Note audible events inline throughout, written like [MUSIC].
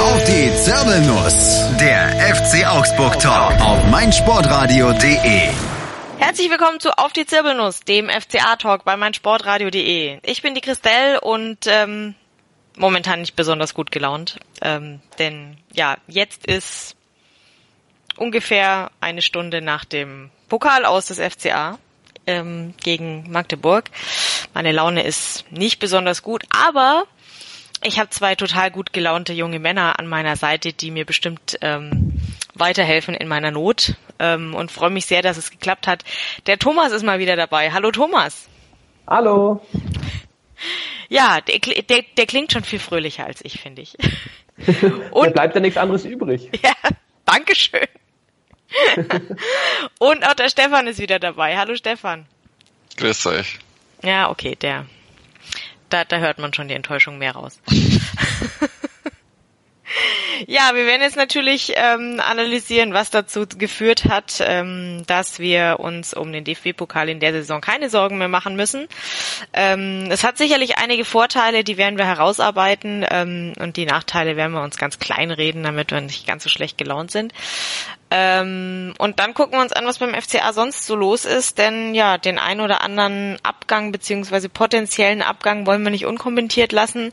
Auf die Zirbelnuss. Der FC Augsburg Talk auf meinsportradio.de. Herzlich willkommen zu Auf die Zirbelnuss, dem FCA-Talk bei meinsportradio.de. Ich bin die Christelle und ähm, momentan nicht besonders gut gelaunt. Ähm, denn ja, jetzt ist ungefähr eine Stunde nach dem Pokal aus des FCA ähm, gegen Magdeburg. Meine Laune ist nicht besonders gut, aber ich habe zwei total gut gelaunte junge Männer an meiner Seite, die mir bestimmt ähm, weiterhelfen in meiner Not ähm, und freue mich sehr, dass es geklappt hat. Der Thomas ist mal wieder dabei. Hallo Thomas. Hallo. Ja, der, der, der klingt schon viel fröhlicher als ich, finde ich. [LAUGHS] Und da bleibt ja nichts anderes übrig. [LAUGHS] Ja, Dankeschön. [LAUGHS] und auch der Stefan ist wieder dabei. Hallo Stefan. Grüß euch. Ja, okay, der. Da, da hört man schon die Enttäuschung mehr raus. [LAUGHS] Ja, wir werden jetzt natürlich ähm, analysieren, was dazu geführt hat, ähm, dass wir uns um den DFB-Pokal in der Saison keine Sorgen mehr machen müssen. Ähm, es hat sicherlich einige Vorteile, die werden wir herausarbeiten ähm, und die Nachteile werden wir uns ganz klein reden, damit wir nicht ganz so schlecht gelaunt sind. Ähm, und dann gucken wir uns an, was beim FCA sonst so los ist, denn ja, den ein oder anderen Abgang beziehungsweise potenziellen Abgang wollen wir nicht unkommentiert lassen.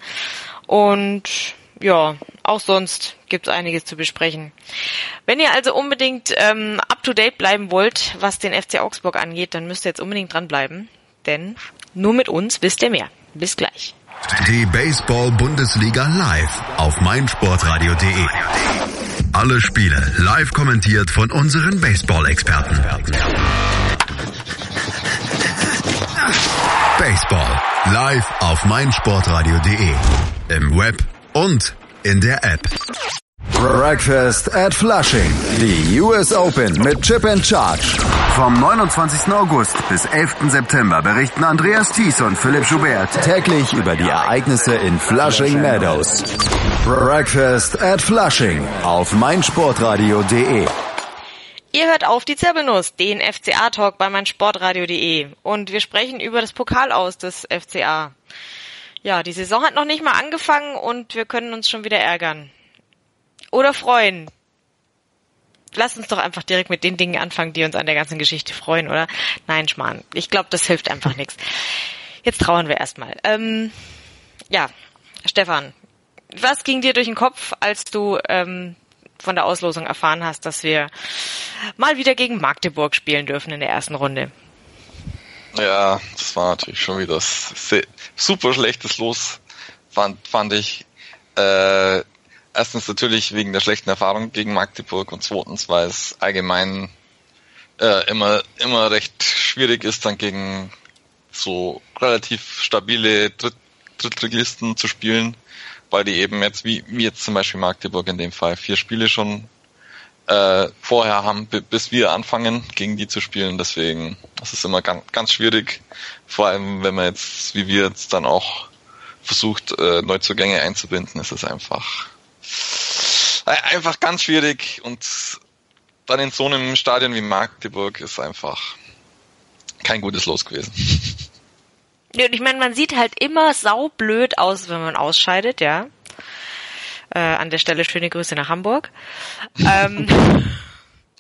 Und ja, auch sonst gibt es einiges zu besprechen. Wenn ihr also unbedingt ähm, up-to-date bleiben wollt, was den FC Augsburg angeht, dann müsst ihr jetzt unbedingt dranbleiben, denn nur mit uns wisst ihr mehr. Bis gleich. Die Baseball-Bundesliga live auf meinsportradio.de. Alle Spiele live kommentiert von unseren Baseball-Experten. Baseball live auf meinsportradio.de. Im Web und in der App. Breakfast at Flushing. Die US Open mit Chip and Charge. Vom 29. August bis 11. September berichten Andreas Thies und Philipp Schubert täglich über die Ereignisse in Flushing Meadows. Breakfast at Flushing auf meinsportradio.de. Ihr hört auf die Zirbelnuss, den FCA-Talk bei meinsportradio.de. Und wir sprechen über das Pokal aus des FCA. Ja, die Saison hat noch nicht mal angefangen und wir können uns schon wieder ärgern. Oder freuen. Lass uns doch einfach direkt mit den Dingen anfangen, die uns an der ganzen Geschichte freuen, oder? Nein, Schmarrn. Ich glaube, das hilft einfach nichts. Jetzt trauern wir erstmal. Ähm, ja, Stefan, was ging dir durch den Kopf, als du ähm, von der Auslosung erfahren hast, dass wir mal wieder gegen Magdeburg spielen dürfen in der ersten Runde? Ja, das war natürlich schon wieder super schlechtes Los, fand, fand ich. Äh, erstens natürlich wegen der schlechten Erfahrung gegen Magdeburg und zweitens, weil es allgemein äh, immer, immer recht schwierig ist, dann gegen so relativ stabile Dritt Drittligisten zu spielen, weil die eben jetzt, wie, wie jetzt zum Beispiel Magdeburg in dem Fall, vier Spiele schon äh, vorher haben, bis wir anfangen, gegen die zu spielen. Deswegen, das ist immer ganz, ganz schwierig. Vor allem, wenn man jetzt, wie wir jetzt dann auch versucht, äh, Neuzugänge einzubinden, ist es einfach, äh, einfach ganz schwierig und dann in so einem Stadion wie Magdeburg ist einfach kein gutes Los gewesen. Ja, und ich meine, man sieht halt immer saublöd aus, wenn man ausscheidet, ja. Äh, an der Stelle schöne Grüße nach Hamburg. ähm, [LAUGHS]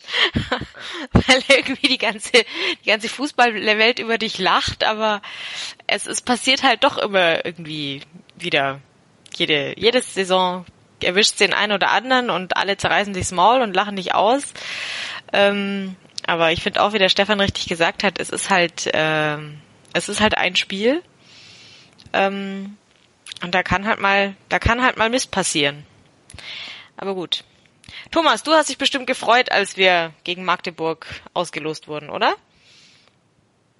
[LAUGHS] weil irgendwie die ganze, die ganze Fußballwelt über dich lacht, aber es, es passiert halt doch immer irgendwie wieder. Jede, jede Saison erwischt den einen oder anderen und alle zerreißen sich's Maul und lachen dich aus. Ähm, aber ich finde auch, wie der Stefan richtig gesagt hat, es ist halt, äh, es ist halt ein Spiel. Ähm, und da kann halt mal, da kann halt mal Mist passieren. Aber gut. Thomas, du hast dich bestimmt gefreut, als wir gegen Magdeburg ausgelost wurden, oder?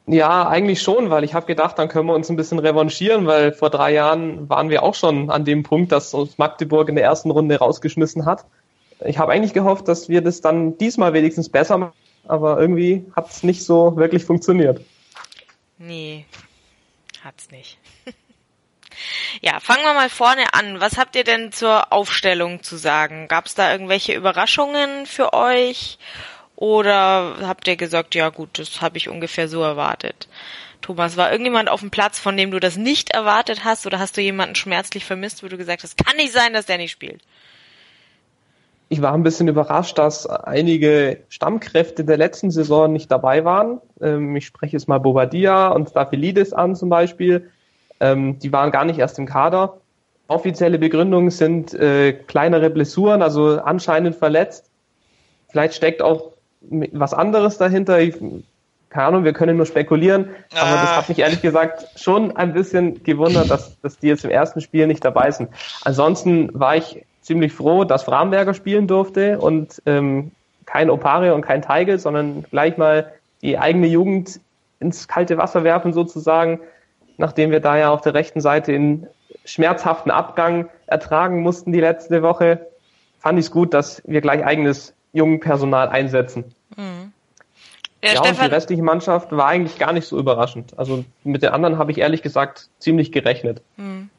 Ja, eigentlich schon, weil ich habe gedacht, dann können wir uns ein bisschen revanchieren, weil vor drei Jahren waren wir auch schon an dem Punkt, dass uns Magdeburg in der ersten Runde rausgeschmissen hat. Ich habe eigentlich gehofft, dass wir das dann diesmal wenigstens besser machen, aber irgendwie hat es nicht so wirklich funktioniert. Nee, hat's nicht. Ja, fangen wir mal vorne an. Was habt ihr denn zur Aufstellung zu sagen? Gab es da irgendwelche Überraschungen für euch? Oder habt ihr gesagt, ja gut, das habe ich ungefähr so erwartet? Thomas, war irgendjemand auf dem Platz, von dem du das nicht erwartet hast? Oder hast du jemanden schmerzlich vermisst, wo du gesagt hast, kann nicht sein, dass der nicht spielt? ich war ein bisschen überrascht, dass einige Stammkräfte der letzten Saison nicht dabei waren. Ähm, ich spreche jetzt mal Bobadilla und Staphylides an zum Beispiel. Ähm, die waren gar nicht erst im Kader. Offizielle Begründungen sind äh, kleinere Blessuren, also anscheinend verletzt. Vielleicht steckt auch was anderes dahinter. Ich, keine Ahnung, wir können nur spekulieren. Ah. Aber das hat mich ehrlich gesagt schon ein bisschen gewundert, dass, dass die jetzt im ersten Spiel nicht dabei sind. Ansonsten war ich ziemlich froh, dass Framberger spielen durfte und ähm, kein Opare und kein Teigel, sondern gleich mal die eigene Jugend ins kalte Wasser werfen sozusagen, nachdem wir da ja auf der rechten Seite in schmerzhaften Abgang ertragen mussten die letzte Woche, fand ich es gut, dass wir gleich eigenes jungen Personal einsetzen. Mhm. Ja, ja und die restliche Mannschaft war eigentlich gar nicht so überraschend. Also mit den anderen habe ich ehrlich gesagt ziemlich gerechnet. Mhm.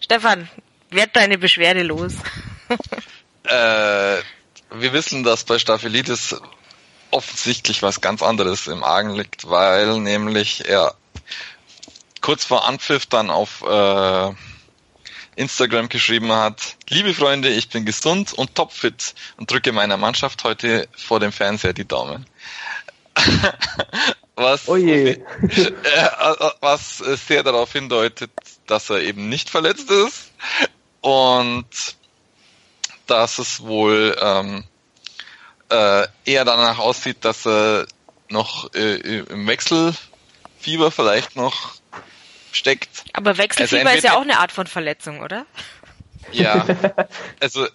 Stefan, werd deine Beschwerde los. [LAUGHS] äh, wir wissen, dass bei Staphylidis offensichtlich was ganz anderes im Argen liegt, weil nämlich er kurz vor Anpfiff dann auf äh, Instagram geschrieben hat, liebe Freunde, ich bin gesund und topfit und drücke meiner Mannschaft heute vor dem Fernseher die Daumen. [LAUGHS] was, oh je. [LAUGHS] Äh, was sehr darauf hindeutet, dass er eben nicht verletzt ist und dass es wohl ähm, äh, eher danach aussieht, dass er noch äh, im Wechselfieber vielleicht noch steckt. Aber Wechselfieber also ist ja auch eine Art von Verletzung, oder? Ja, [LAUGHS] also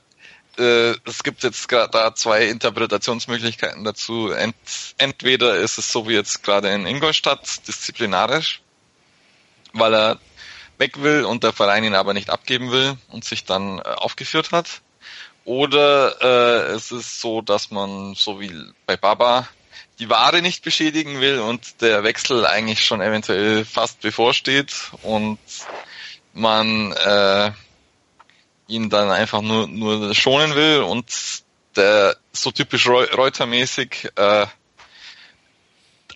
äh, es gibt jetzt gerade da zwei Interpretationsmöglichkeiten dazu. Ent, entweder ist es so wie jetzt gerade in Ingolstadt, disziplinarisch, weil er weg will und der Verein ihn aber nicht abgeben will und sich dann äh, aufgeführt hat. Oder äh, es ist so, dass man, so wie bei Baba, die Ware nicht beschädigen will und der Wechsel eigentlich schon eventuell fast bevorsteht und man äh, ihn dann einfach nur, nur schonen will und der so typisch Reuter-mäßig äh,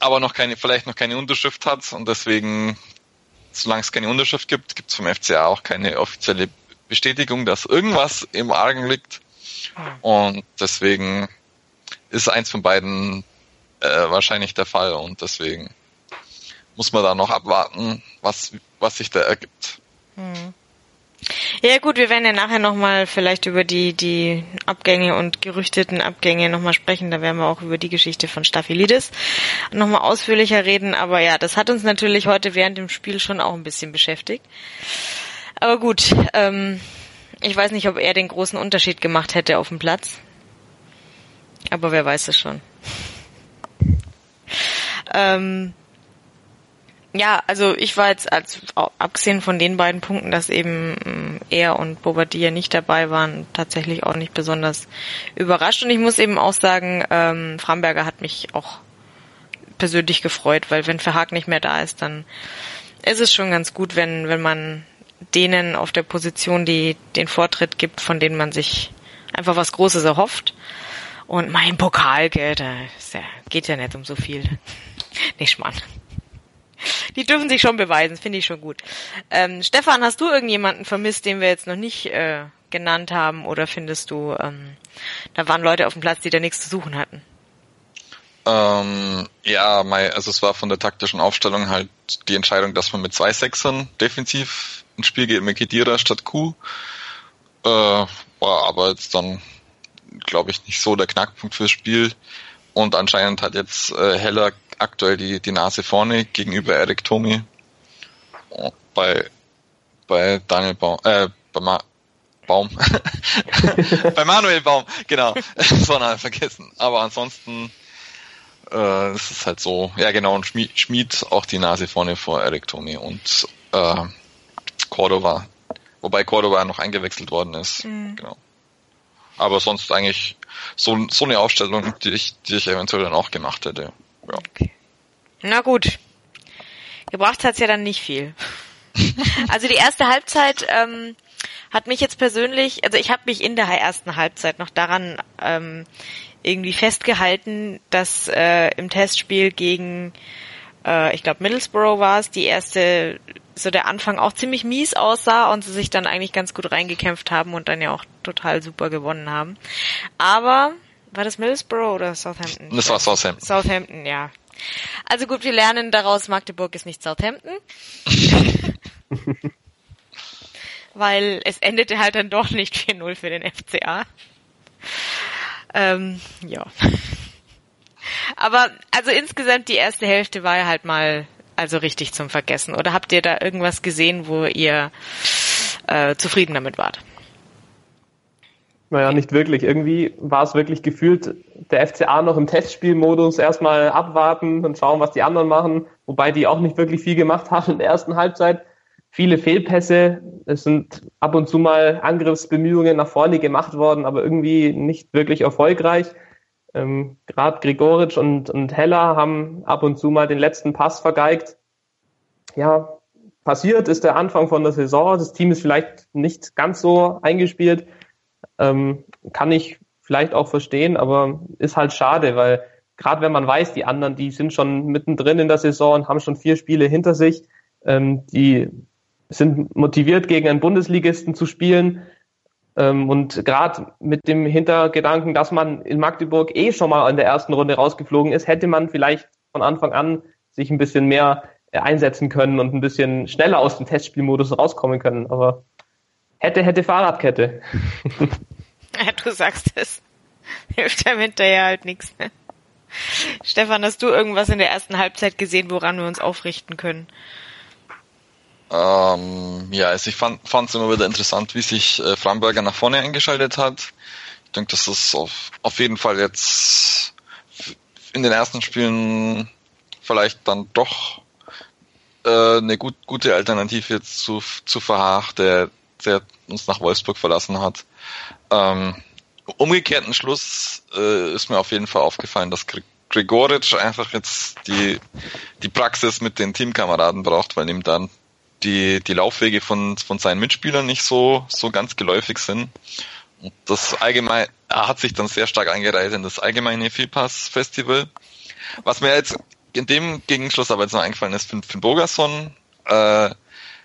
aber noch keine, vielleicht noch keine Unterschrift hat und deswegen solange es keine Unterschrift gibt, gibt es vom FCA auch keine offizielle Bestätigung, dass irgendwas im Argen liegt. Und deswegen ist eins von beiden äh, wahrscheinlich der Fall und deswegen muss man da noch abwarten, was, was sich da ergibt. Hm. Ja gut, wir werden ja nachher nochmal vielleicht über die, die Abgänge und gerüchteten Abgänge nochmal sprechen. Da werden wir auch über die Geschichte von Staphylidis nochmal ausführlicher reden. Aber ja, das hat uns natürlich heute während dem Spiel schon auch ein bisschen beschäftigt. Aber gut, ähm, ich weiß nicht, ob er den großen Unterschied gemacht hätte auf dem Platz. Aber wer weiß es schon. Ähm, ja, also ich war jetzt als abgesehen von den beiden Punkten, dass eben mm, er und Bobadilla nicht dabei waren, tatsächlich auch nicht besonders überrascht. Und ich muss eben auch sagen, ähm, Framberger hat mich auch persönlich gefreut, weil wenn Verhaag nicht mehr da ist, dann ist es schon ganz gut, wenn wenn man denen auf der Position, die den Vortritt gibt, von denen man sich einfach was Großes erhofft. Und mein Pokal, gell, da geht ja nicht um so viel. Nicht Schmarrn. Die dürfen sich schon beweisen, finde ich schon gut. Ähm, Stefan, hast du irgendjemanden vermisst, den wir jetzt noch nicht äh, genannt haben? Oder findest du, ähm, da waren Leute auf dem Platz, die da nichts zu suchen hatten? Ähm, ja, also es war von der taktischen Aufstellung halt die Entscheidung, dass man mit zwei Sechsern defensiv ins Spiel geht, mit Kedira statt Q. Äh, war aber jetzt dann, glaube ich, nicht so der Knackpunkt fürs Spiel. Und anscheinend hat jetzt äh, Heller aktuell die, die Nase vorne gegenüber Eric Tomi. Bei, bei Daniel Baum, äh, bei Ma Baum. [LAUGHS] bei Manuel Baum, genau. [LAUGHS] War vergessen. Aber ansonsten äh, es ist halt so, ja genau, und Schmied, Schmied auch die Nase vorne vor Eric Tomi und äh, Cordova. Wobei Cordova noch eingewechselt worden ist. Mhm. Genau. Aber sonst eigentlich so, so eine Aufstellung, die ich, die ich eventuell dann auch gemacht hätte. Ja. Okay. Na gut. Gebracht hat's ja dann nicht viel. [LAUGHS] also die erste Halbzeit ähm, hat mich jetzt persönlich, also ich habe mich in der ersten Halbzeit noch daran ähm, irgendwie festgehalten, dass äh, im Testspiel gegen äh, ich glaube Middlesbrough war es, die erste, so der Anfang auch ziemlich mies aussah und sie sich dann eigentlich ganz gut reingekämpft haben und dann ja auch total super gewonnen haben. Aber war das Middlesbrough oder Southampton? Das war Southampton. Southampton, ja. Also gut, wir lernen daraus, Magdeburg ist nicht Southampton. [LAUGHS] Weil es endete halt dann doch nicht 4-0 für den FCA. Ähm, ja. Aber also insgesamt die erste Hälfte war ja halt mal also richtig zum Vergessen. Oder habt ihr da irgendwas gesehen, wo ihr äh, zufrieden damit wart? Naja, nicht wirklich. Irgendwie war es wirklich gefühlt der FCA noch im Testspielmodus erstmal abwarten und schauen, was die anderen machen, wobei die auch nicht wirklich viel gemacht [LAUGHS] haben in der ersten Halbzeit. Viele Fehlpässe, es sind ab und zu mal Angriffsbemühungen nach vorne gemacht worden, aber irgendwie nicht wirklich erfolgreich. Ähm, Gerade Grigoric und, und Heller haben ab und zu mal den letzten Pass vergeigt. Ja, passiert ist der Anfang von der Saison. Das Team ist vielleicht nicht ganz so eingespielt. Ähm, kann ich vielleicht auch verstehen, aber ist halt schade, weil gerade wenn man weiß, die anderen, die sind schon mittendrin in der Saison und haben schon vier Spiele hinter sich, ähm, die sind motiviert, gegen einen Bundesligisten zu spielen. Ähm, und gerade mit dem Hintergedanken, dass man in Magdeburg eh schon mal in der ersten Runde rausgeflogen ist, hätte man vielleicht von Anfang an sich ein bisschen mehr einsetzen können und ein bisschen schneller aus dem Testspielmodus rauskommen können. Aber hätte, hätte Fahrradkette. [LAUGHS] Ja, du sagst es. Hilft einem hinterher halt nichts. Ne? Stefan, hast du irgendwas in der ersten Halbzeit gesehen, woran wir uns aufrichten können? Ähm, ja, also ich fand es immer wieder interessant, wie sich äh, Framberger nach vorne eingeschaltet hat. Ich denke, das ist auf, auf jeden Fall jetzt in den ersten Spielen vielleicht dann doch äh, eine gut, gute Alternative jetzt zu, zu Verhaag, der, der uns nach Wolfsburg verlassen hat. Ähm, umgekehrten Schluss äh, ist mir auf jeden Fall aufgefallen, dass Gregoric einfach jetzt die, die Praxis mit den Teamkameraden braucht, weil ihm dann die, die Laufwege von, von seinen Mitspielern nicht so, so ganz geläufig sind. Und das allgemein, er hat sich dann sehr stark eingereiht in das allgemeine Vielpass-Festival. Was mir jetzt in dem Gegenschluss aber jetzt noch eingefallen ist, Finn, Finn Bogerson äh,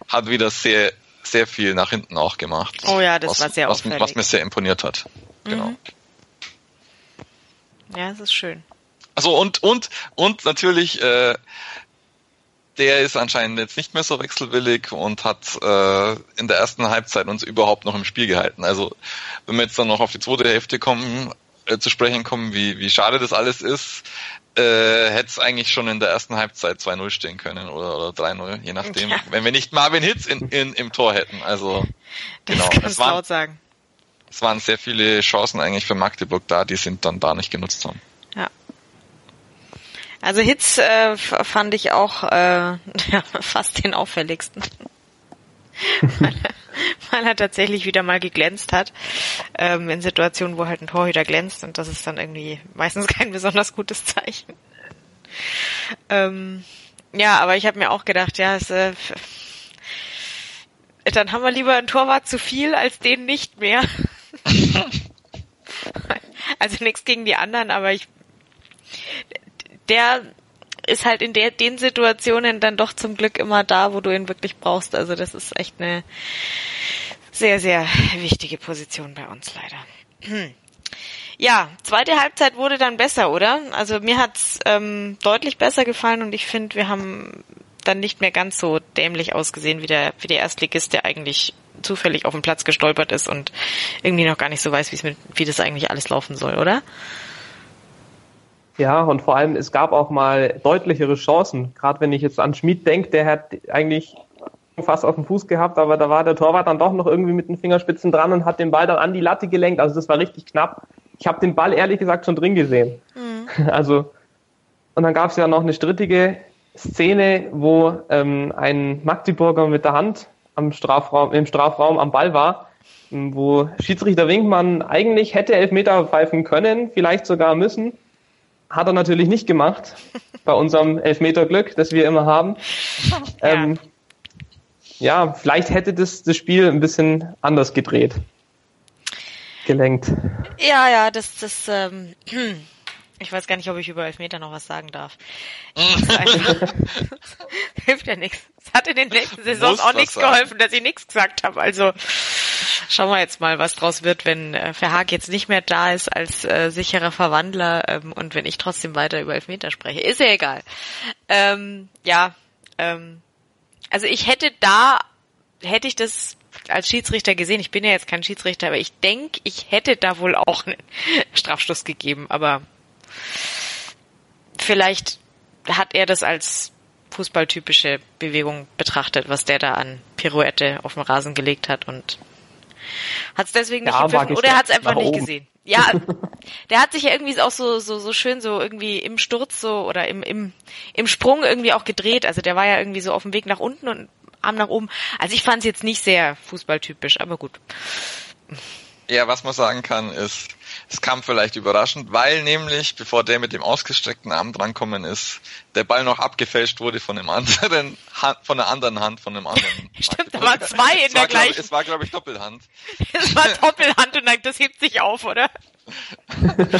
hat wieder sehr, sehr viel nach hinten auch gemacht. Oh ja, das was, war sehr was, auffällig. was mir sehr imponiert hat. Genau. Mhm. Ja, es ist schön. Also und und und natürlich äh, der ist anscheinend jetzt nicht mehr so wechselwillig und hat äh, in der ersten Halbzeit uns überhaupt noch im Spiel gehalten. Also wenn wir jetzt dann noch auf die zweite Hälfte kommen, äh, zu sprechen kommen, wie, wie schade das alles ist, äh, hätte es eigentlich schon in der ersten Halbzeit 2-0 stehen können oder, oder 3-0, je nachdem. Ja. Wenn wir nicht Marvin Hitz in, in, im Tor hätten. Also das genau. es waren, laut sagen. Es waren sehr viele Chancen eigentlich für Magdeburg da, die sind dann da nicht genutzt haben. Ja. Also Hitz äh, fand ich auch äh, [LAUGHS] ja, fast den auffälligsten. [LAUGHS] weil, er, weil er tatsächlich wieder mal geglänzt hat. Ähm, in Situationen, wo halt ein Torhüter glänzt und das ist dann irgendwie meistens [LAUGHS] kein besonders gutes Zeichen. Ähm, ja, aber ich habe mir auch gedacht, ja, es, äh, dann haben wir lieber einen Torwart zu viel als den nicht mehr. [LAUGHS] also nichts gegen die anderen, aber ich der ist halt in der, den Situationen dann doch zum Glück immer da, wo du ihn wirklich brauchst. Also das ist echt eine sehr, sehr wichtige Position bei uns leider. Hm. Ja, zweite Halbzeit wurde dann besser, oder? Also mir hat's ähm, deutlich besser gefallen und ich finde, wir haben dann nicht mehr ganz so dämlich ausgesehen wie der, wie der Erstligist, der eigentlich zufällig auf den Platz gestolpert ist und irgendwie noch gar nicht so weiß, wie es mit, wie das eigentlich alles laufen soll, oder? Ja, und vor allem, es gab auch mal deutlichere Chancen. Gerade wenn ich jetzt an Schmid denke, der hat eigentlich fast auf den Fuß gehabt, aber da war der Torwart dann doch noch irgendwie mit den Fingerspitzen dran und hat den Ball dann an die Latte gelenkt. Also das war richtig knapp. Ich habe den Ball ehrlich gesagt schon drin gesehen. Mhm. [LAUGHS] Also und dann gab es ja noch eine strittige Szene, wo ähm, ein Magdeburger mit der Hand am Strafraum, im Strafraum am Ball war, wo Schiedsrichter Winkmann eigentlich hätte Elfmeter pfeifen können, vielleicht sogar müssen. Hat er natürlich nicht gemacht, [LAUGHS] bei unserem Elfmeterglück, das wir immer haben. Ja. Ähm, ja, vielleicht hätte das, das Spiel ein bisschen anders gedreht. Gelenkt. Ja, ja, das, das, ähm, [CLEARS THROAT] Ich weiß gar nicht, ob ich über Elfmeter noch was sagen darf. [LAUGHS] [LAUGHS] Hilft ja nichts. Es hat in den nächsten Saisons auch nichts geholfen, dass ich nichts gesagt habe. Also schauen wir jetzt mal, was draus wird, wenn äh, Verhaag jetzt nicht mehr da ist als äh, sicherer Verwandler ähm, und wenn ich trotzdem weiter über Elfmeter spreche. Ist ja egal. Ähm, ja, ähm, also ich hätte da, hätte ich das als Schiedsrichter gesehen, ich bin ja jetzt kein Schiedsrichter, aber ich denke, ich hätte da wohl auch einen [LAUGHS] Strafstoß gegeben, aber vielleicht hat er das als fußballtypische Bewegung betrachtet, was der da an Pirouette auf den Rasen gelegt hat und hat es deswegen nicht ja, gepfiffen oder er hat es einfach nicht oben. gesehen. Ja, [LAUGHS] der hat sich ja irgendwie auch so, so, so schön so irgendwie im Sturz so oder im, im, im Sprung irgendwie auch gedreht. Also der war ja irgendwie so auf dem Weg nach unten und Arm nach oben. Also ich fand es jetzt nicht sehr fußballtypisch, aber gut. Ja, was man sagen kann, ist, es kam vielleicht überraschend, weil nämlich, bevor der mit dem ausgestreckten Arm drankommen ist, der Ball noch abgefälscht wurde von einem anderen Hand, von der anderen Hand, von einem anderen. [LAUGHS] Stimmt, da waren zwei in der gleichen. es war, glaube ich, Doppelhand. [LAUGHS] es war Doppelhand und das hebt sich auf, oder? [LAUGHS]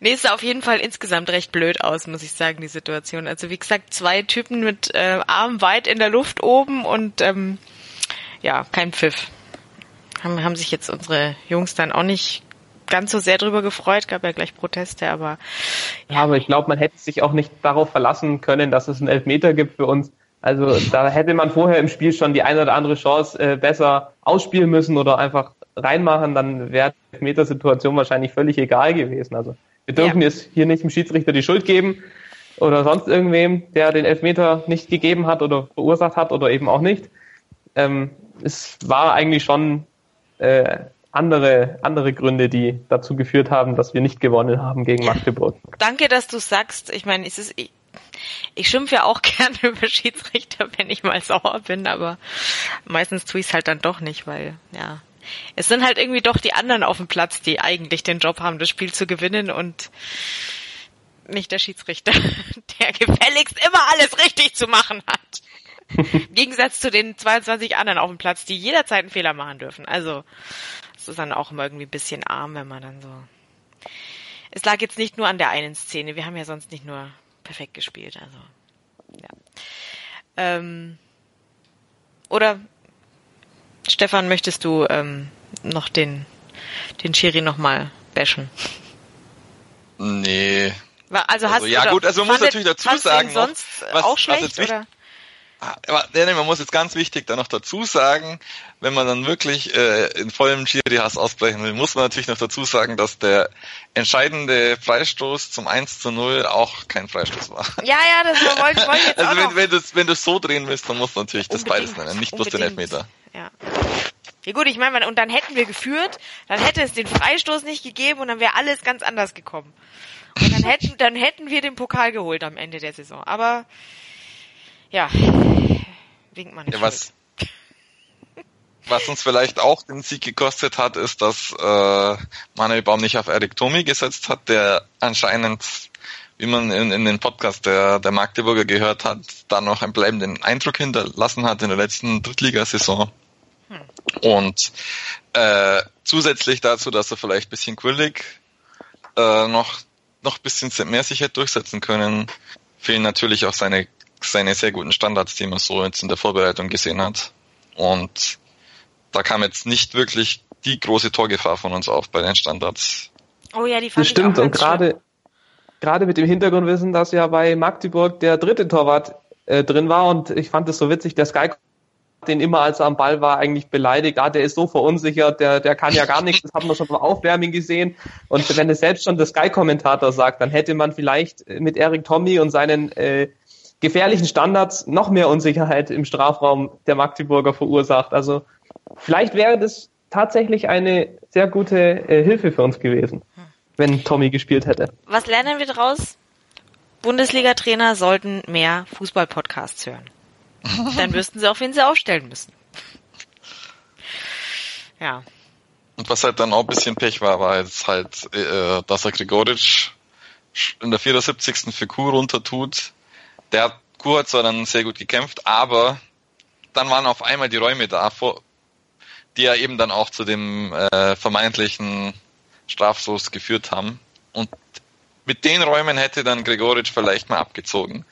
nee, es sah auf jeden Fall insgesamt recht blöd aus, muss ich sagen, die Situation. Also wie gesagt, zwei Typen mit äh, Arm weit in der Luft oben und ähm, ja, kein Pfiff. Haben, haben sich jetzt unsere Jungs dann auch nicht ganz so sehr drüber gefreut, gab ja gleich Proteste, aber ja, ja aber ich glaube, man hätte sich auch nicht darauf verlassen können, dass es einen Elfmeter gibt für uns. Also da hätte man vorher im Spiel schon die eine oder andere Chance äh, besser ausspielen müssen oder einfach reinmachen, dann wäre die Elfmetersituation wahrscheinlich völlig egal gewesen. Also wir dürfen ja. jetzt hier nicht dem Schiedsrichter die Schuld geben oder sonst irgendwem, der den Elfmeter nicht gegeben hat oder verursacht hat oder eben auch nicht. Ähm, es war eigentlich schon äh, andere, andere Gründe, die dazu geführt haben, dass wir nicht gewonnen haben gegen Magdeburg. Danke, dass du sagst. Ich meine, es ist, ich, ich schimpfe ja auch [LAUGHS] gerne über Schiedsrichter, wenn ich mal sauer bin, aber meistens tue ich es halt dann doch nicht, weil, ja. Es sind halt irgendwie doch die anderen auf dem Platz, die eigentlich den Job haben, das Spiel zu gewinnen und nicht der Schiedsrichter, [LAUGHS] der gefälligst immer alles richtig zu machen hat. Im Gegensatz zu den 22 anderen auf dem Platz, die jederzeit einen Fehler machen dürfen. Also, es ist dann auch immer irgendwie ein bisschen arm, wenn man dann so. Es lag jetzt nicht nur an der einen Szene. Wir haben ja sonst nicht nur perfekt gespielt. Also, ja. Ähm, oder Stefan, möchtest du ähm, noch den den Schiri nochmal bashen? Nee. Also hast also, ja gut, also man muss natürlich dazu sagen, sonst was, auch schlecht was oder? Aber man muss jetzt ganz wichtig da noch dazu sagen, wenn man dann wirklich äh, in vollem Schiri-Hass ausbrechen will, muss man natürlich noch dazu sagen, dass der entscheidende Freistoß zum 1 zu 0 auch kein Freistoß war. Ja, ja, das wollte wollt ich jetzt Also auch wenn, wenn du wenn du so drehen willst, dann musst du natürlich unbedingt, das beides nennen, nicht bloß den Elfmeter. Ja. Ja gut, ich meine, und dann hätten wir geführt, dann hätte es den Freistoß nicht gegeben und dann wäre alles ganz anders gekommen. Und dann hätten, dann hätten wir den Pokal geholt am Ende der Saison. Aber ja, winkt man nicht. Ja, was, [LAUGHS] was uns vielleicht auch den Sieg gekostet hat, ist, dass äh, Manuel Baum nicht auf Erik Tomi gesetzt hat, der anscheinend, wie man in, in den Podcast der, der Magdeburger gehört hat, da noch einen bleibenden Eindruck hinterlassen hat in der letzten Drittligasaison. Hm. Und äh, zusätzlich dazu, dass er vielleicht ein bisschen quillig äh, noch noch ein bisschen mehr sich hätte durchsetzen können, fehlen natürlich auch seine seine sehr guten Standards, die man so jetzt in der Vorbereitung gesehen hat. Und da kam jetzt nicht wirklich die große Torgefahr von uns auf bei den Standards. Oh ja, die fand Das stimmt und gerade gerade mit dem Hintergrundwissen, dass ja bei Magdeburg der dritte Torwart äh, drin war und ich fand es so witzig, der Sky den immer als er am Ball war eigentlich beleidigt, ah, der ist so verunsichert, der, der kann ja gar nichts, das haben wir schon beim Aufwärmen gesehen. Und wenn es selbst schon der Sky-Kommentator sagt, dann hätte man vielleicht mit Erik Tommy und seinen äh, gefährlichen Standards noch mehr Unsicherheit im Strafraum der Magdeburger verursacht. Also vielleicht wäre das tatsächlich eine sehr gute äh, Hilfe für uns gewesen, wenn Tommy gespielt hätte. Was lernen wir daraus? Bundesliga-Trainer sollten mehr Fußball-Podcasts hören. [LAUGHS] Dann wüssten sie auch, wen sie aufstellen müssen. Ja. Und was halt dann auch ein bisschen Pech war, war jetzt halt, äh, dass er Grigoric in der 74. für Kuh runter tut der hat Kur zwar dann sehr gut gekämpft, aber dann waren auf einmal die Räume da, die ja eben dann auch zu dem äh, vermeintlichen straflos geführt haben. Und mit den Räumen hätte dann Gregoritsch vielleicht mal abgezogen.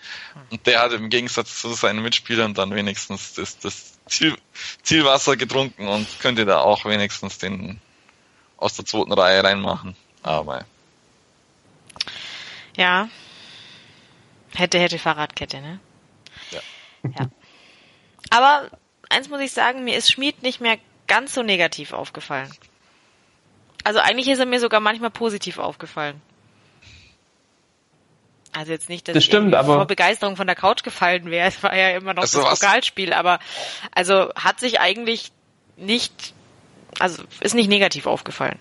Und der hat im Gegensatz zu seinen Mitspielern dann wenigstens das, das Ziel, Zielwasser getrunken und könnte da auch wenigstens den aus der zweiten Reihe reinmachen. Aber ja. Hätte, hätte Fahrradkette, ne? Ja. ja. Aber eins muss ich sagen, mir ist Schmied nicht mehr ganz so negativ aufgefallen. Also eigentlich ist er mir sogar manchmal positiv aufgefallen. Also jetzt nicht, dass das ich stimmt, aber vor Begeisterung von der Couch gefallen wäre. Es war ja immer noch Also das was- Pokalspiel, aber also hat sich eigentlich nicht, also ist nicht negativ aufgefallen.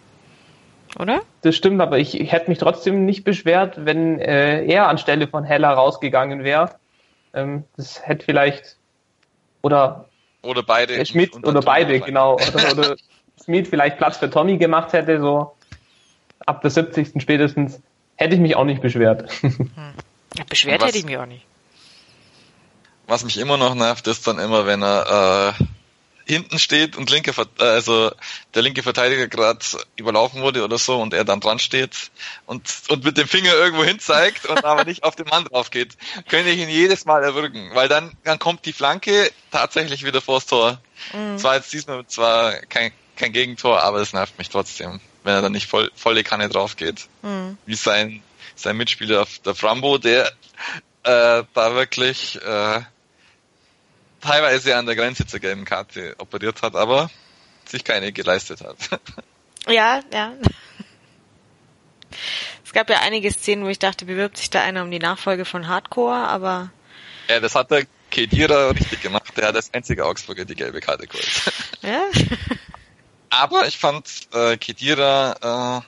Oder? Das stimmt, aber ich, ich hätte mich trotzdem nicht beschwert, wenn äh, er anstelle von Heller rausgegangen wäre. Ähm, das hätte vielleicht oder oder beide. äh, Schmidt oder Tom beide, genau. Oder, oder [LAUGHS] Schmidt vielleicht Platz für Tommy gemacht hätte, so ab der 70. spätestens, hätte ich mich auch nicht beschwert. Ja, [LAUGHS] beschwert Was- hätte ich mich auch nicht. Was mich immer noch nervt, ist dann immer, wenn er äh, hinten steht und linke, äh, also der linke Verteidiger gerade überlaufen wurde oder so und er dann dran steht und, und mit dem Finger irgendwo hin zeigt und aber nicht auf den Mann drauf geht, könnte ich ihn jedes Mal erwürgen, weil dann, dann kommt die Flanke tatsächlich wieder vors Tor. Zwar jetzt diesmal zwar kein, kein Gegentor, aber es nervt mich trotzdem, wenn er dann nicht voll, volle Kanne drauf geht. Mhm. Wie sein, sein Mitspieler, der Frambo, der äh, da wirklich äh, teilweise an der Grenze zur gelben Karte operiert hat, aber sich keine geleistet hat. [LAUGHS] Ja, ja. Es gab ja einige Szenen, wo ich dachte, bewirbt sich da einer um die Nachfolge von Hardcore, aber ja, das hat der Kedira richtig gemacht. Der hat als einziger Augsburger die gelbe Karte geholt. [LAUGHS] ja. [LAUGHS] Aber ich fand äh, Kedira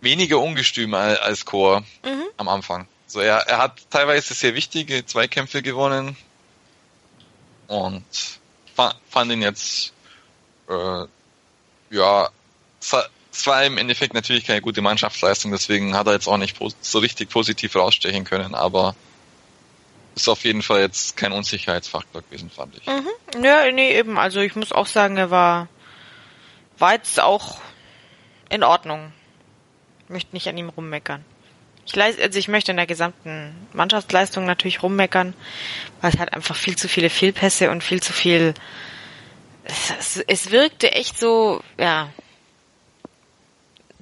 äh, weniger ungestüm al- als Chor Mhm. am Anfang. So, er, er hat teilweise sehr wichtige Zweikämpfe gewonnen und fa fand ihn jetzt äh, ja es war- im Endeffekt natürlich keine gute Mannschaftsleistung, deswegen hat er jetzt auch nicht so richtig positiv rausstechen können, aber ist auf jeden Fall jetzt kein Unsicherheitsfaktor gewesen, fand ich. Mhm. Ja, nee, eben. Also ich muss auch sagen, er war, war jetzt auch in Ordnung. Möchte nicht an ihm rummeckern. Ich, leis- also ich möchte in der gesamten Mannschaftsleistung natürlich rummeckern, weil es hat einfach viel zu viele Fehlpässe und viel zu viel. Es, es, es wirkte echt so, ja,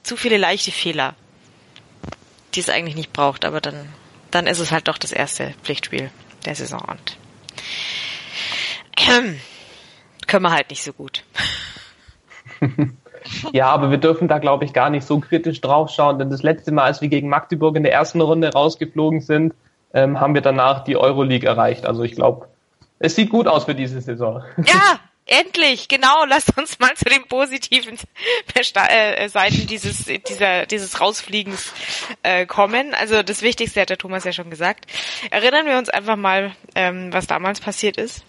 zu viele leichte Fehler, die es eigentlich nicht braucht, aber dann, dann ist es halt doch das erste Pflichtspiel der Saison und ähm, können wir halt nicht so gut. [LAUGHS] Ja, aber wir dürfen da, glaube ich, gar nicht so kritisch draufschauen, denn das letzte Mal, als wir gegen Magdeburg in der ersten Runde rausgeflogen sind, ähm, haben wir danach die Euroleague erreicht. Also ich glaube, es sieht gut aus für diese Saison. Ja, endlich, genau. Lasst uns mal zu den positiven Besta- äh, Seiten dieses dieser dieses Rausfliegens äh, kommen. Also das Wichtigste hat der Thomas ja schon gesagt. Erinnern wir uns einfach mal, ähm, was damals passiert ist.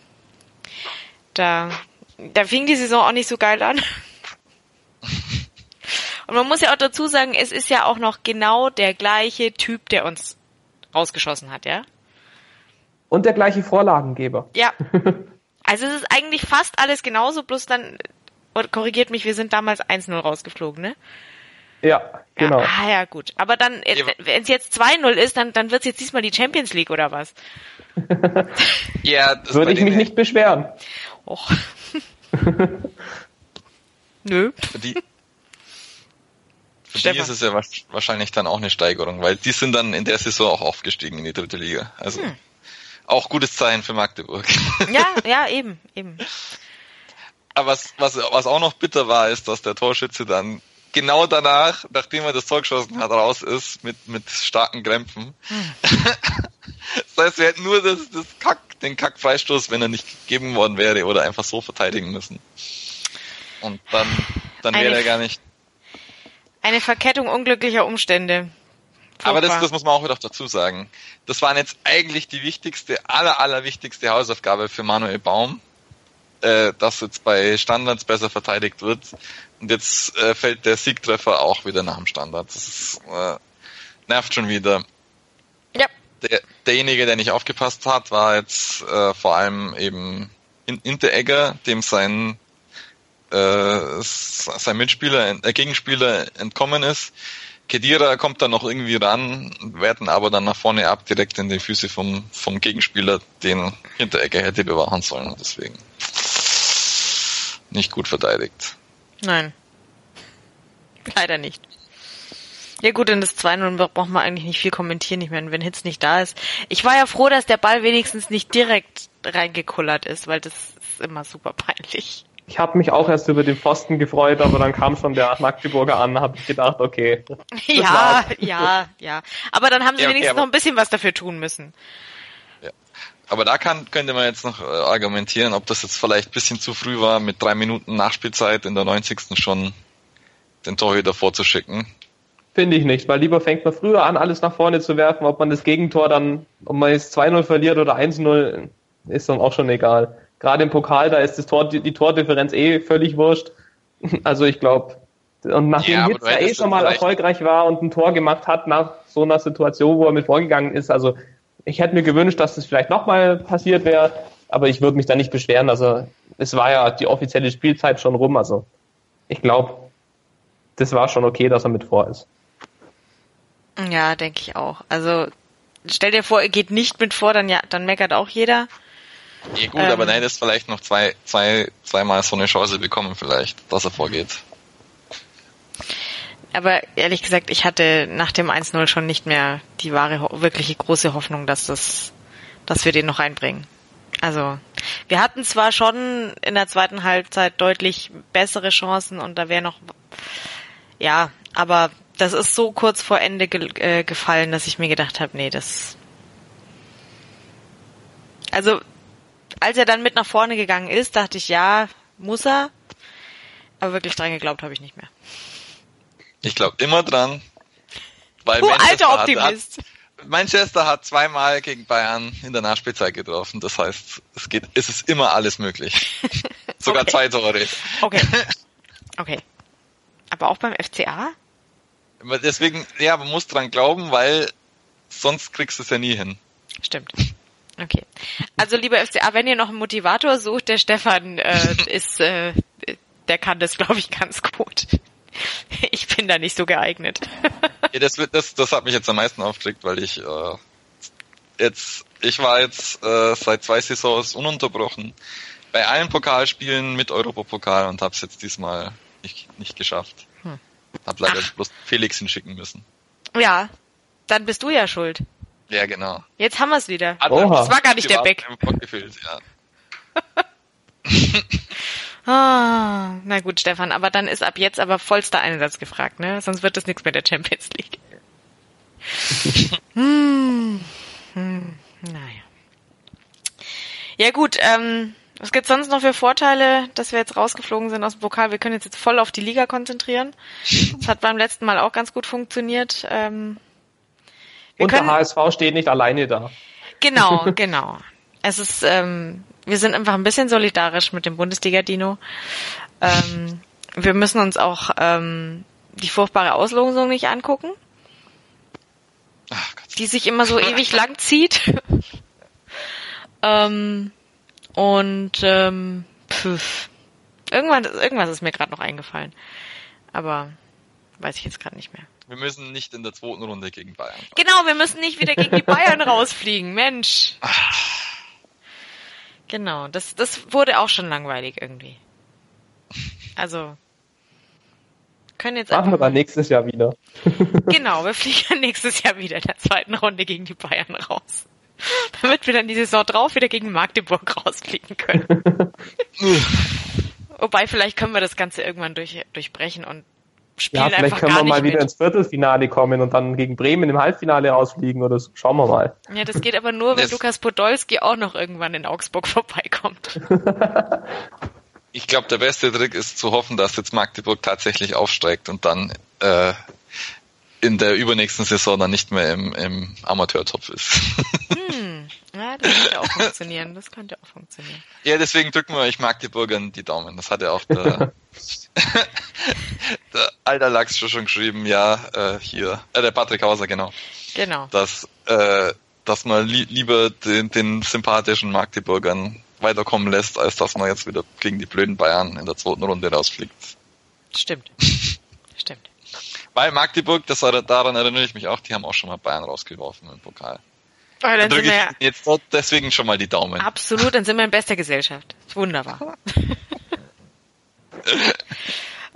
Da da fing die Saison auch nicht so geil an. Und man muss ja auch dazu sagen, es ist ja auch noch genau der gleiche Typ, der uns rausgeschossen hat, ja? Und der gleiche Vorlagengeber. Ja. [LAUGHS] Also es ist eigentlich fast alles genauso, bloß dann, korrigiert mich, wir sind damals 1-0 rausgeflogen, ne? Ja, genau. Ja, ah, ja, gut. Aber dann, äh, wenn es jetzt 2-0 ist, dann, dann wird es jetzt diesmal die Champions League oder was? [LAUGHS] Ja, das Würde ich mich nicht beschweren. Och. [LAUGHS] Nö. Die, für die Stefan. ist es ja wahrscheinlich dann auch eine Steigerung, weil die sind dann in der Saison auch aufgestiegen in die dritte Liga. Also Hm. auch gutes Zeichen für Magdeburg. [LAUGHS] Ja, ja, eben, eben. Aber was, was, was auch noch bitter war, ist, dass der Torschütze dann genau danach, nachdem er das Tor geschossen hat, raus ist mit, mit starken Krämpfen. [LAUGHS] das heißt, wir hätten nur das, das Kack, den Kack-Freistoß, wenn er nicht gegeben worden wäre oder einfach so verteidigen müssen. Und dann, dann wäre er gar nicht Eine Verkettung unglücklicher Umstände. Aber das, Furchtbar. das muss man auch wieder dazu sagen. Das waren jetzt eigentlich die wichtigste, aller, aller wichtigste Hausaufgabe für Manuel Baum, äh, dass jetzt bei Standards besser verteidigt wird. Und jetzt äh, fällt der Siegtreffer auch wieder nach dem Standard. Das ist, äh, nervt schon wieder. Ja. Der, derjenige, der nicht aufgepasst hat, war jetzt äh, vor allem eben In- Interegger, dem sein äh, sein Mitspieler, äh, Gegenspieler entkommen ist. Kedira kommt dann noch irgendwie ran, werden aber dann nach vorne ab, direkt in die Füße vom, vom Gegenspieler, den Hinteregger hätte bewahren sollen. Deswegen nicht gut verteidigt. Nein. Leider nicht. Ja gut, in das 2-0 braucht man eigentlich nicht viel kommentieren. Ich meine, wenn Hitz nicht da ist. Ich war ja froh, dass der Ball wenigstens nicht direkt reingekullert ist, weil das ist immer super peinlich. Ich habe mich auch erst über den Pfosten gefreut, aber dann kam schon der Magdeburger an, habe ich gedacht, okay. [LAUGHS] Ja, [LAUGHS] ja, ja. Aber dann haben sie ja, wenigstens okay, noch ein bisschen was dafür tun müssen. Ja. Aber da kann, könnte man jetzt noch äh, argumentieren, ob das jetzt vielleicht ein bisschen zu früh war, mit drei Minuten Nachspielzeit in der 90. schon den Torhüter vorzuschicken. Finde ich nicht, weil lieber fängt man früher an, alles nach vorne zu werfen, ob man das Gegentor dann, ob man jetzt 2-0 verliert oder 1-0, ist dann auch schon egal. Gerade im Pokal, da ist das Tor, die, die Tordifferenz eh völlig wurscht. Also ich glaube, und nachdem ja, Hitz ja eh schon mal erfolgreich war und ein Tor gemacht hat nach so einer Situation, wo er mit vorgegangen ist, also ich hätte mir gewünscht, dass das vielleicht nochmal passiert wäre, aber ich würde mich da nicht beschweren. Also es war ja die offizielle Spielzeit schon rum, also ich glaube, das war schon okay, dass er mit vor ist. Ja, denke ich auch. Also stell dir vor, er geht nicht mit vor, dann ja, dann meckert auch jeder. Ja gut, ähm, aber nein, ist vielleicht noch zwei, zwei, zweimal so eine Chance bekommen vielleicht, dass er vorgeht. Aber ehrlich gesagt, ich hatte nach dem 1-0 schon nicht mehr die wahre, wirkliche große Hoffnung, dass das, dass wir den noch reinbringen. Also, wir hatten zwar schon in der zweiten Halbzeit deutlich bessere Chancen und da wäre noch, ja, aber das ist so kurz vor Ende ge äh, gefallen, dass ich mir gedacht habe, nee, das, also als er dann mit nach vorne gegangen ist, dachte ich, ja, muss er. Aber wirklich dran geglaubt habe ich nicht mehr. Ich glaube immer dran. Weil du alter Optimist. Hat, Manchester hat zweimal gegen Bayern in der Nachspielzeit getroffen. Das heißt, es geht, es ist immer alles möglich. [LAUGHS] Sogar okay. zwei Tore. Okay. [LAUGHS] Okay. Aber auch beim FCA? Deswegen, ja, man muss dran glauben, weil sonst kriegst du es ja nie hin. Stimmt. Okay. Also lieber FCA, wenn ihr noch einen Motivator sucht, der Stefan äh, [LAUGHS] ist, äh, der kann das, glaube ich, ganz gut. Ich bin da nicht so geeignet. [LAUGHS] ja, das, das, das hat mich jetzt am meisten aufgeregt, weil ich äh, jetzt, ich war jetzt äh, seit zwei Saisons ununterbrochen bei allen Pokalspielen mit Europapokal und habe es jetzt diesmal nicht, nicht geschafft. Hm. Hab leider Ach. bloß Felix hinschicken müssen. Ja, dann bist du ja schuld. Ja, genau. Jetzt haben wir es wieder. Oha. Das war gar nicht der Beck. Ja. [LAUGHS] ah, na gut, Stefan, aber dann ist ab jetzt aber vollster Einsatz gefragt, ne? Sonst wird das nichts mit der Champions League. [LAUGHS] hm. Hm. Naja. Ja gut, ähm, was gibt's sonst noch für Vorteile, dass wir jetzt rausgeflogen sind aus dem Pokal? Wir können jetzt, jetzt voll auf die Liga konzentrieren. Das hat beim letzten Mal auch ganz gut funktioniert. Ähm, wir und können, der HSV steht nicht alleine da. Genau, [LAUGHS] genau. Es ist, ähm, wir sind einfach ein bisschen solidarisch mit dem Bundesliga-Dino. Ähm, wir müssen uns auch ähm, die furchtbare Auslosung nicht angucken, Ach, die sich immer so [LAUGHS] ewig lang zieht. ähm, und ähm, pf, irgendwann, irgendwas ist mir gerade noch eingefallen, aber weiß ich jetzt gerade nicht mehr. Wir müssen nicht in der zweiten Runde gegen Bayern. Fahren. Genau, wir müssen nicht wieder gegen die Bayern [LAUGHS] rausfliegen, Mensch. Genau, das, das wurde auch schon langweilig irgendwie. Also, können jetzt Machen wir dann nächstes Jahr wieder. [LAUGHS] genau, wir fliegen nächstes Jahr wieder in der zweiten Runde gegen die Bayern raus. [LAUGHS] Damit wir dann die Saison drauf wieder gegen Magdeburg rausfliegen können. Wobei, vielleicht können wir das Ganze irgendwann durch, durchbrechen und spielen ja, vielleicht können wir mal wieder mit. ins Viertelfinale kommen und dann gegen Bremen im Halbfinale rausfliegen oder so. Schauen wir mal. Ja, das geht aber nur, wenn das Lukas Podolski auch noch irgendwann in Augsburg [LAUGHS] vorbeikommt. ich glaube, der beste Trick ist zu hoffen, dass jetzt Magdeburg tatsächlich aufsteigt und dann äh, in der übernächsten Saison dann nicht mehr im, im Amateurtopf ist. Hm, ja, das könnte auch funktionieren. Das könnte auch funktionieren. Ja, deswegen drücken wir euch Magdeburgern die Daumen. Das hat ja auch der, [LAUGHS] der alter Lachs schon geschrieben, ja, äh, hier, äh, der Patrick Hauser, genau. Genau. Dass, äh, dass man li lieber den, den sympathischen Magdeburgern weiterkommen lässt, als dass man jetzt wieder gegen die blöden Bayern in der zweiten Runde rausfliegt. Stimmt. [LAUGHS] Stimmt. Weil Magdeburg, das daran erinnere ich mich auch, die haben auch schon mal Bayern rausgeworfen im Pokal. Oh, dann drücke ich jetzt dort deswegen schon mal die Daumen. absolut, dann sind wir in bester Gesellschaft. Wunderbar. [LAUGHS]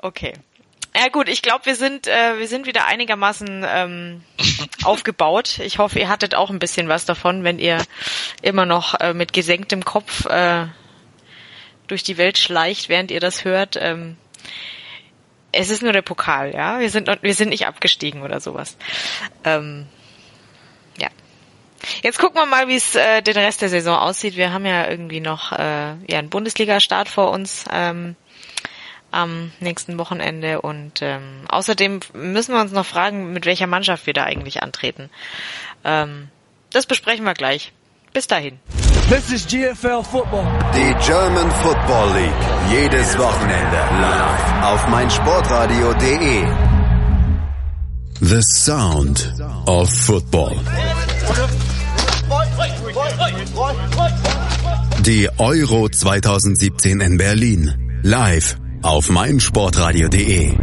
Okay. Ja gut, ich glaube, wir sind äh, wir sind wieder einigermaßen ähm, [LAUGHS] aufgebaut. Ich hoffe, ihr hattet auch ein bisschen was davon, wenn ihr immer noch äh, mit gesenktem Kopf äh, durch die Welt schleicht, während ihr das hört. Ähm, es ist nur der Pokal, ja. Wir sind wir sind nicht abgestiegen oder sowas. Ähm. Jetzt gucken wir mal, wie es äh, den Rest der Saison aussieht. Wir haben ja irgendwie noch äh, ja einen Bundesliga-Start vor uns. Ähm, am nächsten Wochenende und ähm, außerdem müssen wir uns noch fragen, mit welcher Mannschaft wir da eigentlich antreten. Ähm, das besprechen wir gleich. Bis dahin. This is GFL Football. Die German Football League. Jedes Wochenende live auf meinsportradio.de. The Sound of Football. Die Euro 2017 in Berlin. Live auf meinsportradio.de.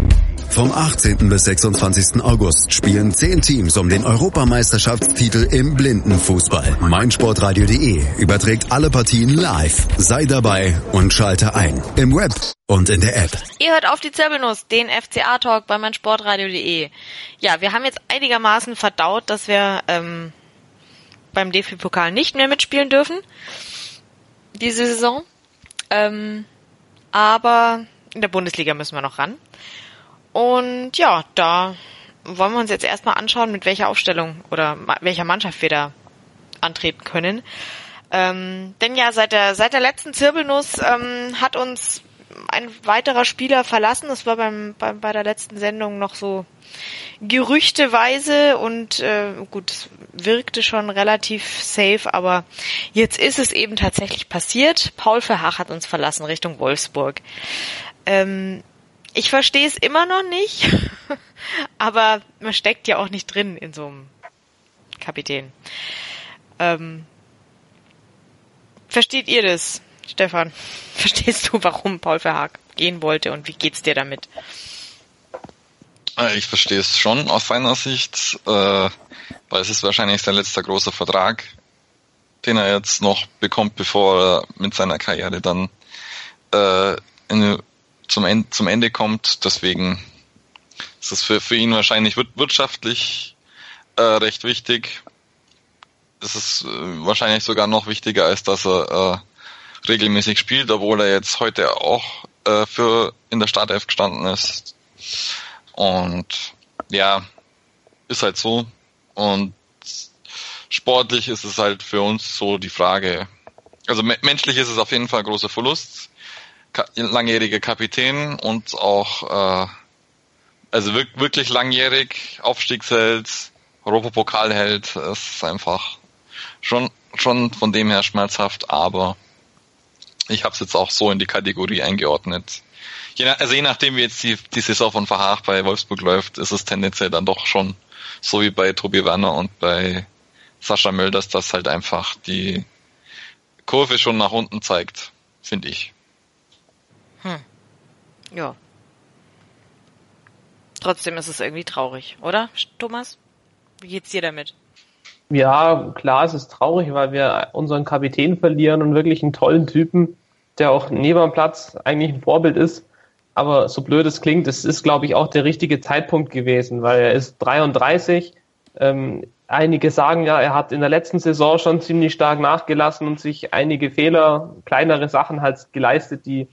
Vom 18. bis 26. August spielen 10 Teams um den Europameisterschaftstitel im Blindenfußball. meinsportradio.de überträgt alle Partien live. Sei dabei und schalte ein. Im Web und in der App. Ihr hört auf die Zirbelnuss, den FCA-Talk bei meinsportradio.de. Ja, wir haben jetzt einigermaßen verdaut, dass wir ähm, beim DFB-Pokal nicht mehr mitspielen dürfen. Diese Saison. Ähm, aber in der Bundesliga müssen wir noch ran. Und ja, da wollen wir uns jetzt erstmal anschauen, mit welcher Aufstellung oder welcher Mannschaft wir da antreten können. Ähm, denn ja, seit der, seit der letzten Zirbelnuss ähm, hat uns ein weiterer Spieler verlassen. Das war beim, beim, bei der letzten Sendung noch so gerüchteweise und äh, gut, wirkte schon relativ safe, aber jetzt ist es eben tatsächlich passiert. Paul Verhach hat uns verlassen Richtung Wolfsburg. Ähm, ich verstehe es immer noch nicht, [LAUGHS] aber man steckt ja auch nicht drin in so einem Kapitän. Ähm, versteht ihr das, Stefan? [LAUGHS] Verstehst du, warum Paul Verhaag gehen wollte und wie geht's dir damit? Äh, Ich verstehe es schon aus seiner Sicht, äh, weil es ist wahrscheinlich sein letzter großer Vertrag, den er jetzt noch bekommt, bevor er mit seiner Karriere dann äh, in, zum, Ende, zum Ende kommt. Deswegen ist es für, für ihn wahrscheinlich wir- wirtschaftlich äh, recht wichtig. Es ist äh, wahrscheinlich sogar noch wichtiger, als dass er äh, regelmäßig spielt, obwohl er jetzt heute auch äh, für in der Startelf gestanden ist. Und ja, ist halt so. Und sportlich ist es halt für uns so die Frage. Also me menschlich ist es auf jeden Fall ein großer Verlust. Ka langjähriger Kapitän und auch äh, also wirk wirklich langjährig Aufstiegsheld, Europapokalheld. Ist einfach schon schon von dem her schmerzhaft, aber ich habe es jetzt auch so in die Kategorie eingeordnet. Je nach, also je nachdem, wie jetzt die, die Saison von Verhaag bei Wolfsburg läuft, ist es tendenziell dann doch schon so wie bei Tobi Werner und bei Sascha Möll, dass das halt einfach die Kurve schon nach unten zeigt, finde ich. Ja. Trotzdem ist es irgendwie traurig, oder, Thomas? Wie geht's dir damit? Ja, klar, es ist traurig, weil wir unseren Kapitän verlieren und wirklich einen tollen Typen, der auch neben dem Platz eigentlich ein Vorbild ist. Aber so blöd es klingt, es ist, glaube ich, auch der richtige Zeitpunkt gewesen, weil er ist 33. Ähm, einige sagen ja, er hat in der letzten Saison schon ziemlich stark nachgelassen und sich einige Fehler, kleinere Sachen halt geleistet, die,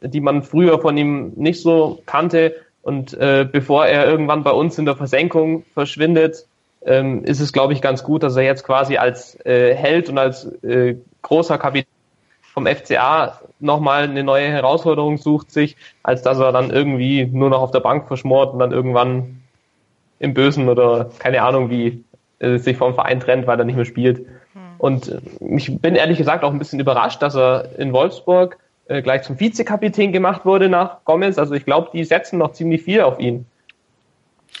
die man früher von ihm nicht so kannte. Und äh, bevor er irgendwann bei uns in der Versenkung verschwindet, ähm, ist es, glaube ich, ganz gut, dass er jetzt quasi als äh, Held und als äh, großer Kapitän vom FCA nochmal eine neue Herausforderung sucht sich, als dass er dann irgendwie nur noch auf der Bank verschmort und dann irgendwann im Bösen oder keine Ahnung wie äh, sich vom Verein trennt, weil er nicht mehr spielt. Und äh, ich bin ehrlich gesagt auch ein bisschen überrascht, dass er in Wolfsburg äh, gleich zum Vizekapitän gemacht wurde nach Gomez. Also ich glaube, die setzen noch ziemlich viel auf ihn.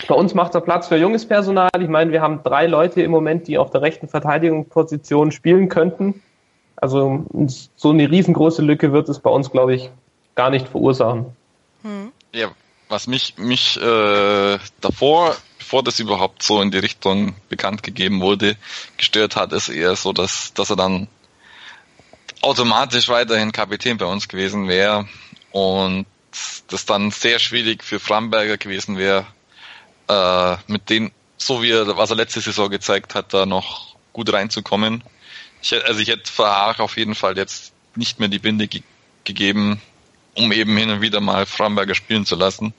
Bei uns macht er Platz für junges Personal. Ich meine, wir haben drei Leute im Moment, die auf der rechten Verteidigungsposition spielen könnten. Also so eine riesengroße Lücke wird es bei uns, glaube ich, gar nicht verursachen. Hm. Ja, was mich, mich äh, davor, bevor das überhaupt so in die Richtung bekannt gegeben wurde, gestört hat, ist eher so, dass, dass er dann automatisch weiterhin Kapitän bei uns gewesen wäre und das dann sehr schwierig für Framberger gewesen wäre, äh, mit den, so wie er, was er letzte Saison gezeigt hat, da noch gut reinzukommen. Ich, also ich hätte Verhaar auf jeden Fall jetzt nicht mehr die Binde ge gegeben, um eben hin und wieder mal Framberger spielen zu lassen.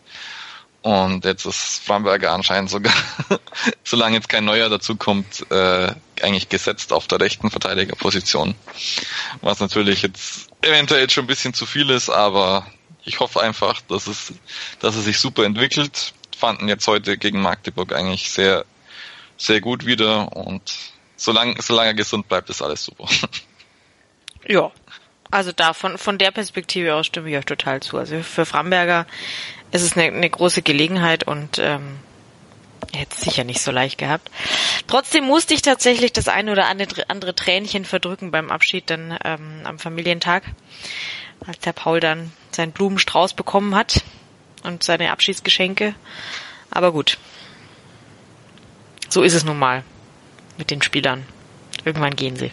Und jetzt ist Framberger anscheinend sogar, [LAUGHS] solange jetzt kein neuer dazukommt, äh, eigentlich gesetzt auf der rechten Verteidigerposition. Was natürlich jetzt eventuell schon ein bisschen zu viel ist, aber ich hoffe einfach, dass es, dass es sich super entwickelt. Fanden jetzt heute gegen Magdeburg eigentlich sehr, sehr gut wieder und solange, solange er gesund bleibt, ist alles super. [LAUGHS] Ja, also da von, von der Perspektive aus stimme ich euch total zu. Also für Framberger ist es eine, eine große Gelegenheit und ähm, er hätte es sicher nicht so leicht gehabt. Trotzdem musste ich tatsächlich das eine oder andere, Tränchen verdrücken beim Abschied dann ähm, am Familientag, als der Paul dann seinen Blumenstrauß bekommen hat und seine Abschiedsgeschenke. Aber gut. So ist es nun mal mit den Spielern. Irgendwann gehen sie.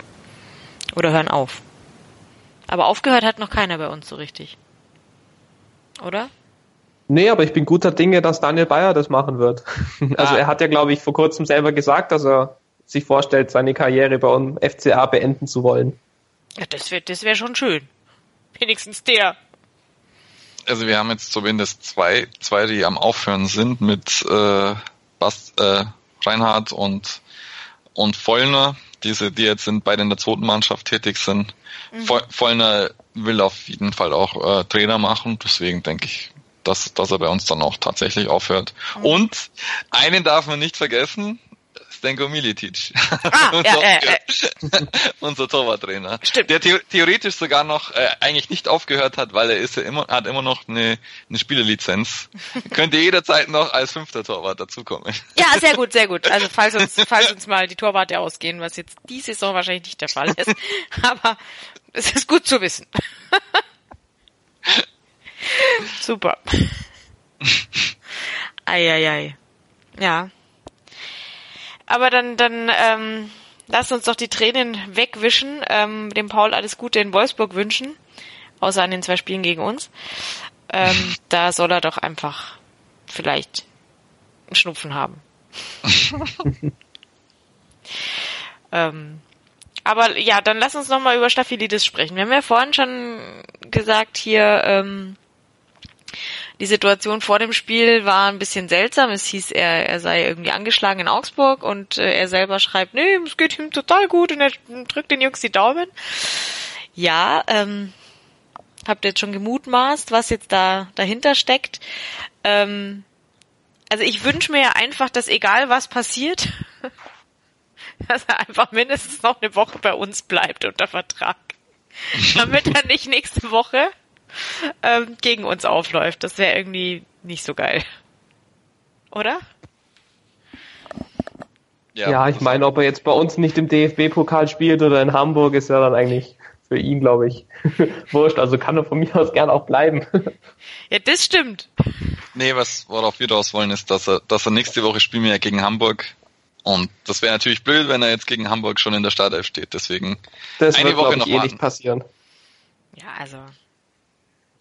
Oder hören auf. Aber aufgehört hat noch keiner bei uns so richtig. Oder? Nee, aber ich bin guter Dinge, dass Daniel Bayer das machen wird. [LAUGHS] Also ah. er hat ja, glaube ich, vor kurzem selber gesagt, dass er sich vorstellt, seine Karriere bei uns FCA beenden zu wollen. Ja, das wäre das wär schon schön. Wenigstens der. Also wir haben jetzt zumindest zwei, zwei, die am Aufhören sind mit äh, Bas, äh, Reinhard und, und Vollner, diese, die jetzt in, beide in der zweiten Mannschaft tätig sind. Mhm. Vollner will auf jeden Fall auch äh, Trainer machen, deswegen denke ich, dass, dass er bei uns dann auch tatsächlich aufhört. Mhm. Und einen darf man nicht vergessen, Stenko Militic. Ah, [LAUGHS] unser, ja, äh, [LAUGHS] äh. unser Torwarttrainer. Stimmt. Der the theoretisch sogar noch äh, eigentlich nicht aufgehört hat, weil er ist ja immer, hat immer noch eine, eine Spielelizenz. [LAUGHS] Könnte jederzeit noch als fünfter Torwart dazukommen. Ja, sehr gut, sehr gut. Also falls uns, falls uns mal die Torwarte ausgehen, was jetzt die Saison wahrscheinlich nicht der Fall ist. Aber es ist gut zu wissen. Super. Eieiei. Ja. Aber dann, dann ähm, lass uns doch die Tränen wegwischen, ähm, dem Paul alles Gute in Wolfsburg wünschen, außer an den zwei Spielen gegen uns. Ähm, [LAUGHS] da soll er doch einfach vielleicht einen Schnupfen haben. [LAUGHS] ähm, aber ja, dann lass uns nochmal über Staphylidis sprechen. Wir haben ja vorhin schon gesagt hier, ähm, die Situation vor dem Spiel war ein bisschen seltsam. Es hieß, er, er sei irgendwie angeschlagen in Augsburg und äh, er selber schreibt, nee, es geht ihm total gut und er drückt den Jungs die Daumen. Ja, ähm, habt ihr jetzt schon gemutmaßt, was jetzt da dahinter steckt. Ähm, also ich wünsche mir ja einfach, dass egal was passiert, [LAUGHS] dass er einfach mindestens noch eine Woche bei uns bleibt unter Vertrag. [LAUGHS] Damit er nicht nächste Woche ähm, gegen uns aufläuft. Das wäre irgendwie nicht so geil. Oder? Ja, ja ich meine, ob er jetzt bei uns nicht im DFB-Pokal spielt oder in Hamburg, ist ja dann eigentlich für ihn, glaube ich, [LAUGHS] wurscht. Also kann er von mir aus gern auch bleiben. [LAUGHS] ja, das stimmt. Nee, was, worauf wir raus wollen, ist, dass er, dass er nächste Woche spielen wir ja gegen Hamburg. Und das wäre natürlich blöd, wenn er jetzt gegen Hamburg schon in der Startelf steht. Deswegen das eine wird, Woche noch eh nicht passieren. Ja, also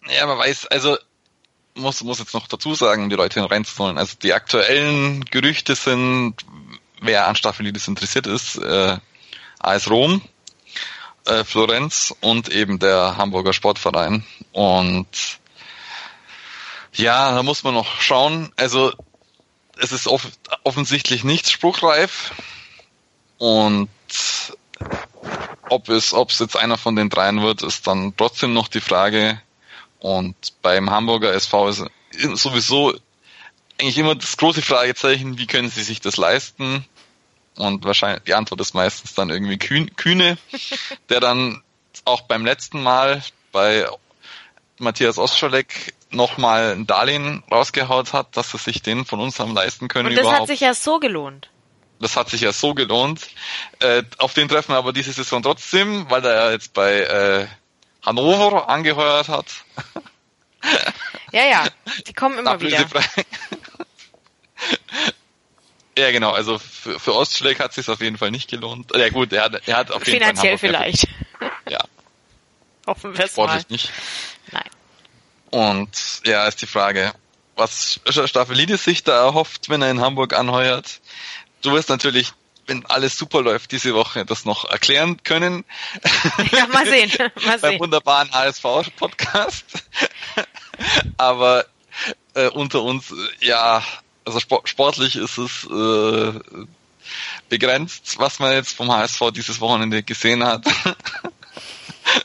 ja, man weiß, also muss, muss jetzt noch dazu sagen, um die Leute reinzuholen. Also die aktuellen Gerüchte sind, wer an Staffelidis interessiert ist, äh, AS Rom, äh, Florenz und eben der Hamburger Sportverein. Und ja, da muss man noch schauen. Also es ist off offensichtlich nicht spruchreif. Und ob es, ob es jetzt einer von den dreien wird, ist dann trotzdem noch die Frage. Und beim Hamburger SV ist sowieso eigentlich immer das große Fragezeichen, wie können sie sich das leisten? Und wahrscheinlich die Antwort ist meistens dann irgendwie Kühne, [LAUGHS] der dann auch beim letzten Mal bei Matthias Ostscholek nochmal ein Darlehen rausgehaut hat, dass sie sich den von uns haben leisten können. Und das überhaupt. hat sich ja so gelohnt. das hat sich ja so gelohnt. Äh, auf den treffen wir aber diese Saison trotzdem, weil er ja jetzt bei äh, Hannover angeheuert hat. Ja, ja, [LAUGHS] die kommen immer wieder. [LAUGHS] Ja, genau. Also für, für Ostschläg hat es sich auf jeden Fall nicht gelohnt. Ja gut, er hat, er hat auf jeden Finanziell Fall vielleicht. Ja. [LAUGHS] Hoffen wir es Sportlich nicht. Nein. Und ja, ist die Frage, was Staffelidis sich da erhofft, wenn er in Hamburg anheuert. Du wirst natürlich, wenn alles super läuft diese Woche, das noch erklären können. [LAUGHS] Ja, mal sehen. [LAUGHS] Mal Beim wunderbaren HSV-Podcast. [LAUGHS] Aber äh, unter uns, ja, also sportlich ist es äh, begrenzt, was man jetzt vom HSV dieses Wochenende gesehen hat.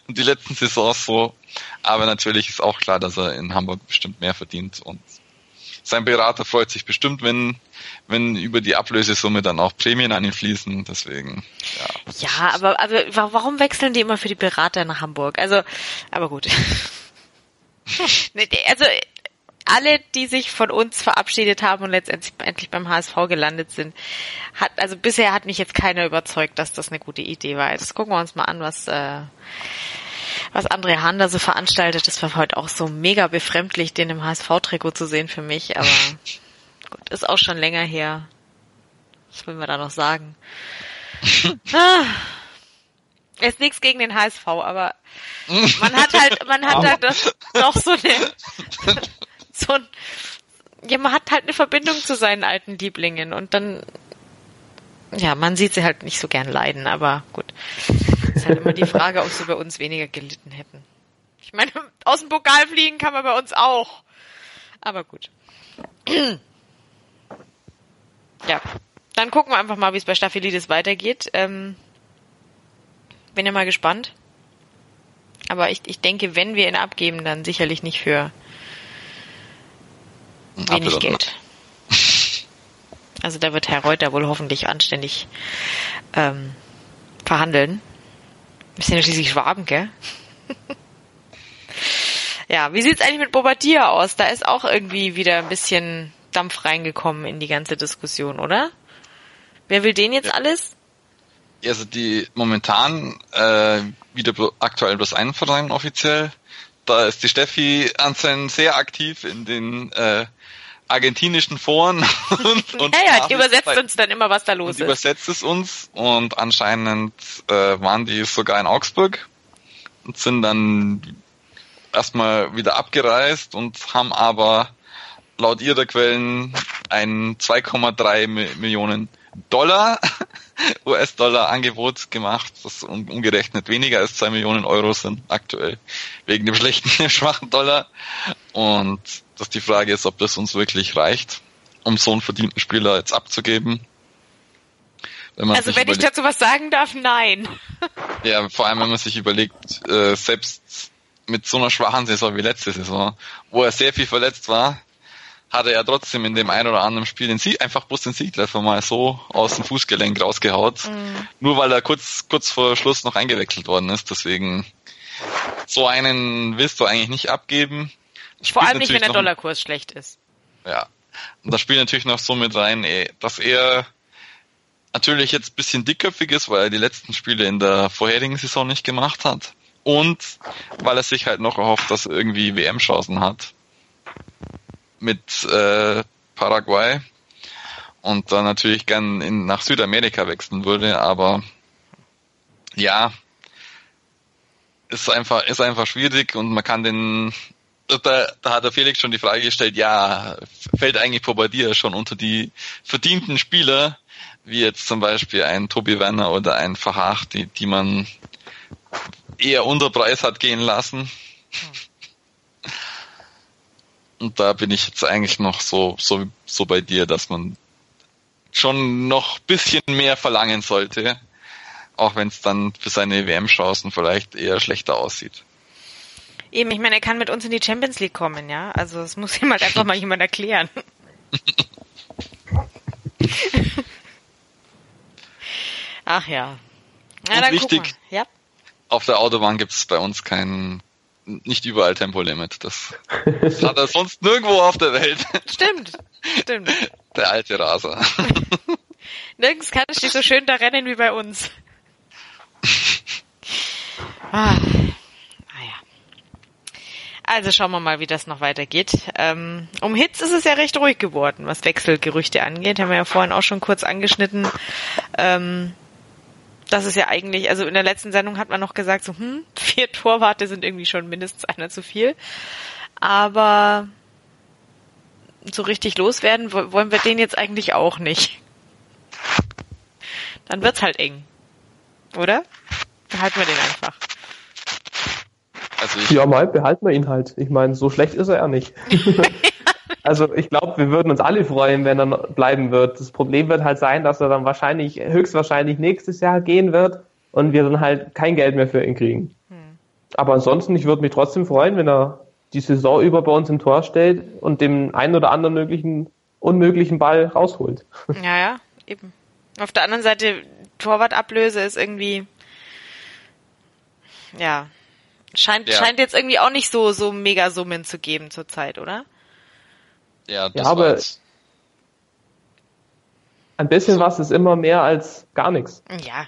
Und die letzten Saisons so. Aber natürlich ist auch klar, dass er in Hamburg bestimmt mehr verdient und sein Berater freut sich bestimmt, wenn, wenn über die Ablösesumme dann auch Prämien an ihn fließen. Deswegen, ja. Ja, aber, aber warum wechseln die immer für die Berater nach Hamburg? Also, aber gut. [LAUGHS] also, alle, die sich von uns verabschiedet haben und letztendlich beim HSV gelandet sind, hat, also bisher hat mich jetzt keiner überzeugt, dass das eine gute Idee war. Jetzt gucken wir uns mal an, was, äh, was André Hahn da so veranstaltet. Das war heute auch so mega befremdlich, den im HSV-Trikot zu sehen für mich, aber [LAUGHS] gut, ist auch schon länger her. Was wollen wir da noch sagen? [LAUGHS] ah, ist nichts gegen den HSV, aber man hat halt, man hat halt das doch so eine, [LAUGHS] so ein, ja, man hat halt eine Verbindung zu seinen alten Lieblingen und dann, ja, man sieht sie halt nicht so gern leiden, aber gut. Ist halt immer die Frage, ob sie bei uns weniger gelitten hätten. Ich meine, aus dem Pokal fliegen kann man bei uns auch. Aber gut. Ja. Dann gucken wir einfach mal, wie es bei Staphylides weitergeht. Ähm, bin ja mal gespannt. Aber ich, ich denke, wenn wir ihn abgeben, dann sicherlich nicht für wenig Absolut. Geld. Also da wird Herr Reuter wohl hoffentlich anständig ähm, verhandeln. Wir sind ja schließlich Schwaben, gell? [LAUGHS] ja, wie sieht's eigentlich mit Bobadilla aus? Da ist auch irgendwie wieder ein bisschen Dampf reingekommen in die ganze Diskussion, oder? Wer will den jetzt alles? Also die momentan äh, wieder aktuell bloß einen Verein offiziell. Da ist die Steffi anscheinend sehr aktiv in den äh, argentinischen Foren [LAUGHS] und, [LAUGHS] und ja, ja, die übersetzt uns dann immer, was da los ist. Übersetzt es uns und anscheinend äh, waren die sogar in Augsburg und sind dann erstmal wieder abgereist und haben aber laut ihrer Quellen ein 2,3 Millionen Dollar [LAUGHS] US-Dollar Angebot gemacht, das umgerechnet weniger als zwei Millionen Euro sind aktuell wegen dem schlechten, schwachen Dollar. Und dass die Frage ist, ob das uns wirklich reicht, um so einen verdienten Spieler jetzt abzugeben. Wenn also wenn ich dazu was sagen darf, nein. [LAUGHS] ja, vor allem wenn man sich überlegt, äh, selbst mit so einer schwachen Saison wie letzte Saison, wo er sehr viel verletzt war, hat er ja trotzdem in dem einen oder anderen Spiel den Sieg, einfach bloß den Siegtreffer mal so aus dem Fußgelenk rausgehaut. Mhm. Nur weil er kurz, kurz vor Schluss noch eingewechselt worden ist. Deswegen, so einen willst du eigentlich nicht abgeben. Vor allem nicht, wenn der Dollarkurs schlecht ist. Ja. Und das spielt natürlich noch so mit rein, eh, dass er natürlich jetzt bisschen dickköpfig ist, weil er die letzten Spiele in der vorherigen Saison nicht gemacht hat. Und weil er sich halt noch erhofft, dass er irgendwie WM-Chancen hat. Mit äh, Paraguay. Und dann natürlich gern in, nach Südamerika wechseln würde, aber ja, ist einfach, ist einfach schwierig und man kann den da, da hat der Felix schon die Frage gestellt, ja, fällt eigentlich Bobadilla schon unter die verdienten Spieler, wie jetzt zum Beispiel ein Tobi Werner oder ein Verhaach, die, die man eher unter Preis hat gehen lassen. Und da bin ich jetzt eigentlich noch so, so, so bei dir, dass man schon noch bisschen mehr verlangen sollte, auch wenn es dann für seine WM-Chancen vielleicht eher schlechter aussieht. Eben, ich meine, er kann mit uns in die Champions League kommen, ja. Also es muss ihm halt einfach mal [LAUGHS] jemand erklären. [LAUGHS] Ach ja. Na, Und wichtig, ja? auf der Autobahn gibt es bei uns kein, nicht überall Tempolimit. Das, hat er sonst nirgendwo auf der Welt. Stimmt, stimmt. Der alte Raser. [LAUGHS] Nirgends kann es nicht so schön da rennen wie bei uns. ah. Also schauen wir mal, wie das noch weitergeht. Ähm, um Hits ist es ja recht ruhig geworden, was Wechselgerüchte angeht. Haben wir ja vorhin auch schon kurz angeschnitten. Ähm, das ist ja eigentlich, also in der letzten Sendung hat man noch gesagt, so, hm, [LAUGHS] vier Torwarte sind irgendwie schon mindestens einer zu viel. Aber so richtig loswerden wollen wir den jetzt eigentlich auch nicht. Dann wird's halt eng. Oder? Behalten wir den einfach. Also ja, mal behalten wir ihn halt. Ich meine, so schlecht ist er ja nicht. [LAUGHS] also ich glaube, wir würden uns alle freuen, wenn er bleiben wird. Das Problem wird halt sein, dass er dann wahrscheinlich, höchstwahrscheinlich nächstes Jahr gehen wird und wir dann halt kein Geld mehr für ihn kriegen. Hm. Aber ansonsten, ich würde mich trotzdem freuen, wenn er die Saison über bei uns im Tor steht und dem einen oder anderen möglichen unmöglichen Ball rausholt. [LAUGHS] Ja, ja, eben. Auf der anderen Seite, Torwartablöse ist irgendwie, ja, scheint, ja. scheint jetzt irgendwie auch nicht so, so mega Summen zu geben zurzeit, oder? Ja, das ja, aber war's. ein bisschen so. was ist immer mehr als gar nichts. Ja.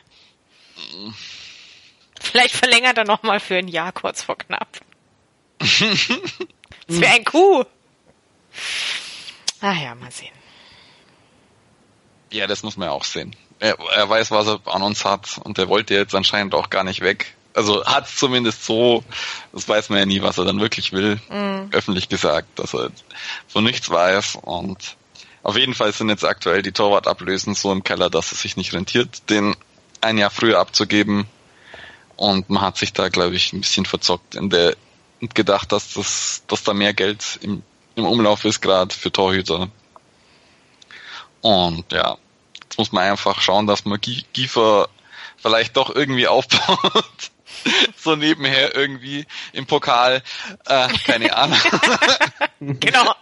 Vielleicht verlängert er nochmal für ein Jahr kurz vor knapp. [LAUGHS] das wäre ein Kuh. Ach ja, mal sehen. Ja, das muss man ja auch sehen. Er, er weiß, was er an uns hat und er wollte jetzt anscheinend auch gar nicht weg. Also hat zumindest so, das weiß man ja nie, was er dann wirklich will, mhm. öffentlich gesagt, dass er von nichts weiß und auf jeden Fall sind jetzt aktuell die Torwartablösen so im Keller, dass es sich nicht rentiert, den ein Jahr früher abzugeben. Und man hat sich da, glaube ich, ein bisschen verzockt in der und gedacht, dass das, dass da mehr Geld im, im Umlauf ist, gerade für Torhüter. Und ja, jetzt muss man einfach schauen, dass man Giefer vielleicht doch irgendwie aufbaut. [LAUGHS] so nebenher irgendwie im Pokal, äh, keine Ahnung. [LAUGHS] genau.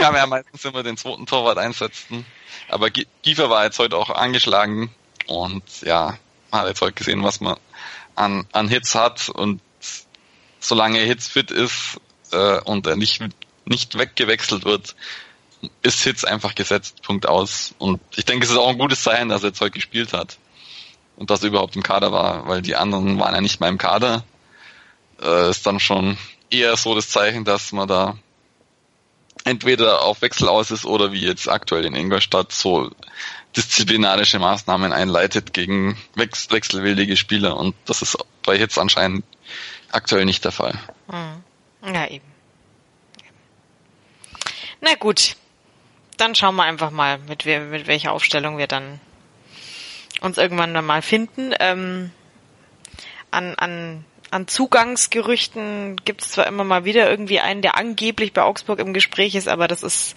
Kann man ja meistens immer den zweiten Torwart einsetzen. Aber Giefer war jetzt heute auch angeschlagen und ja, man hat jetzt heute gesehen, was man an, an Hits hat und solange Hits fit ist äh, und er nicht, nicht weggewechselt wird, ist Hits einfach gesetzt, Punkt aus. Und ich denke, es ist auch ein gutes Zeichen, dass er jetzt heute gespielt hat. Und dass er überhaupt im Kader war, weil die anderen waren ja nicht mehr im Kader. Äh, ist dann schon eher so das Zeichen, dass man da entweder auf Wechsel aus ist oder wie jetzt aktuell in Ingolstadt so disziplinarische Maßnahmen einleitet gegen wechselwillige Spieler und das ist bei Hits anscheinend aktuell nicht der Fall. Hm. Ja, eben. Na gut, dann schauen wir einfach mal, mit, mit welcher Aufstellung wir dann uns irgendwann dann mal finden. Ähm, an, an, an Zugangsgerüchten gibt es zwar immer mal wieder irgendwie einen, der angeblich bei Augsburg im Gespräch ist, aber das ist,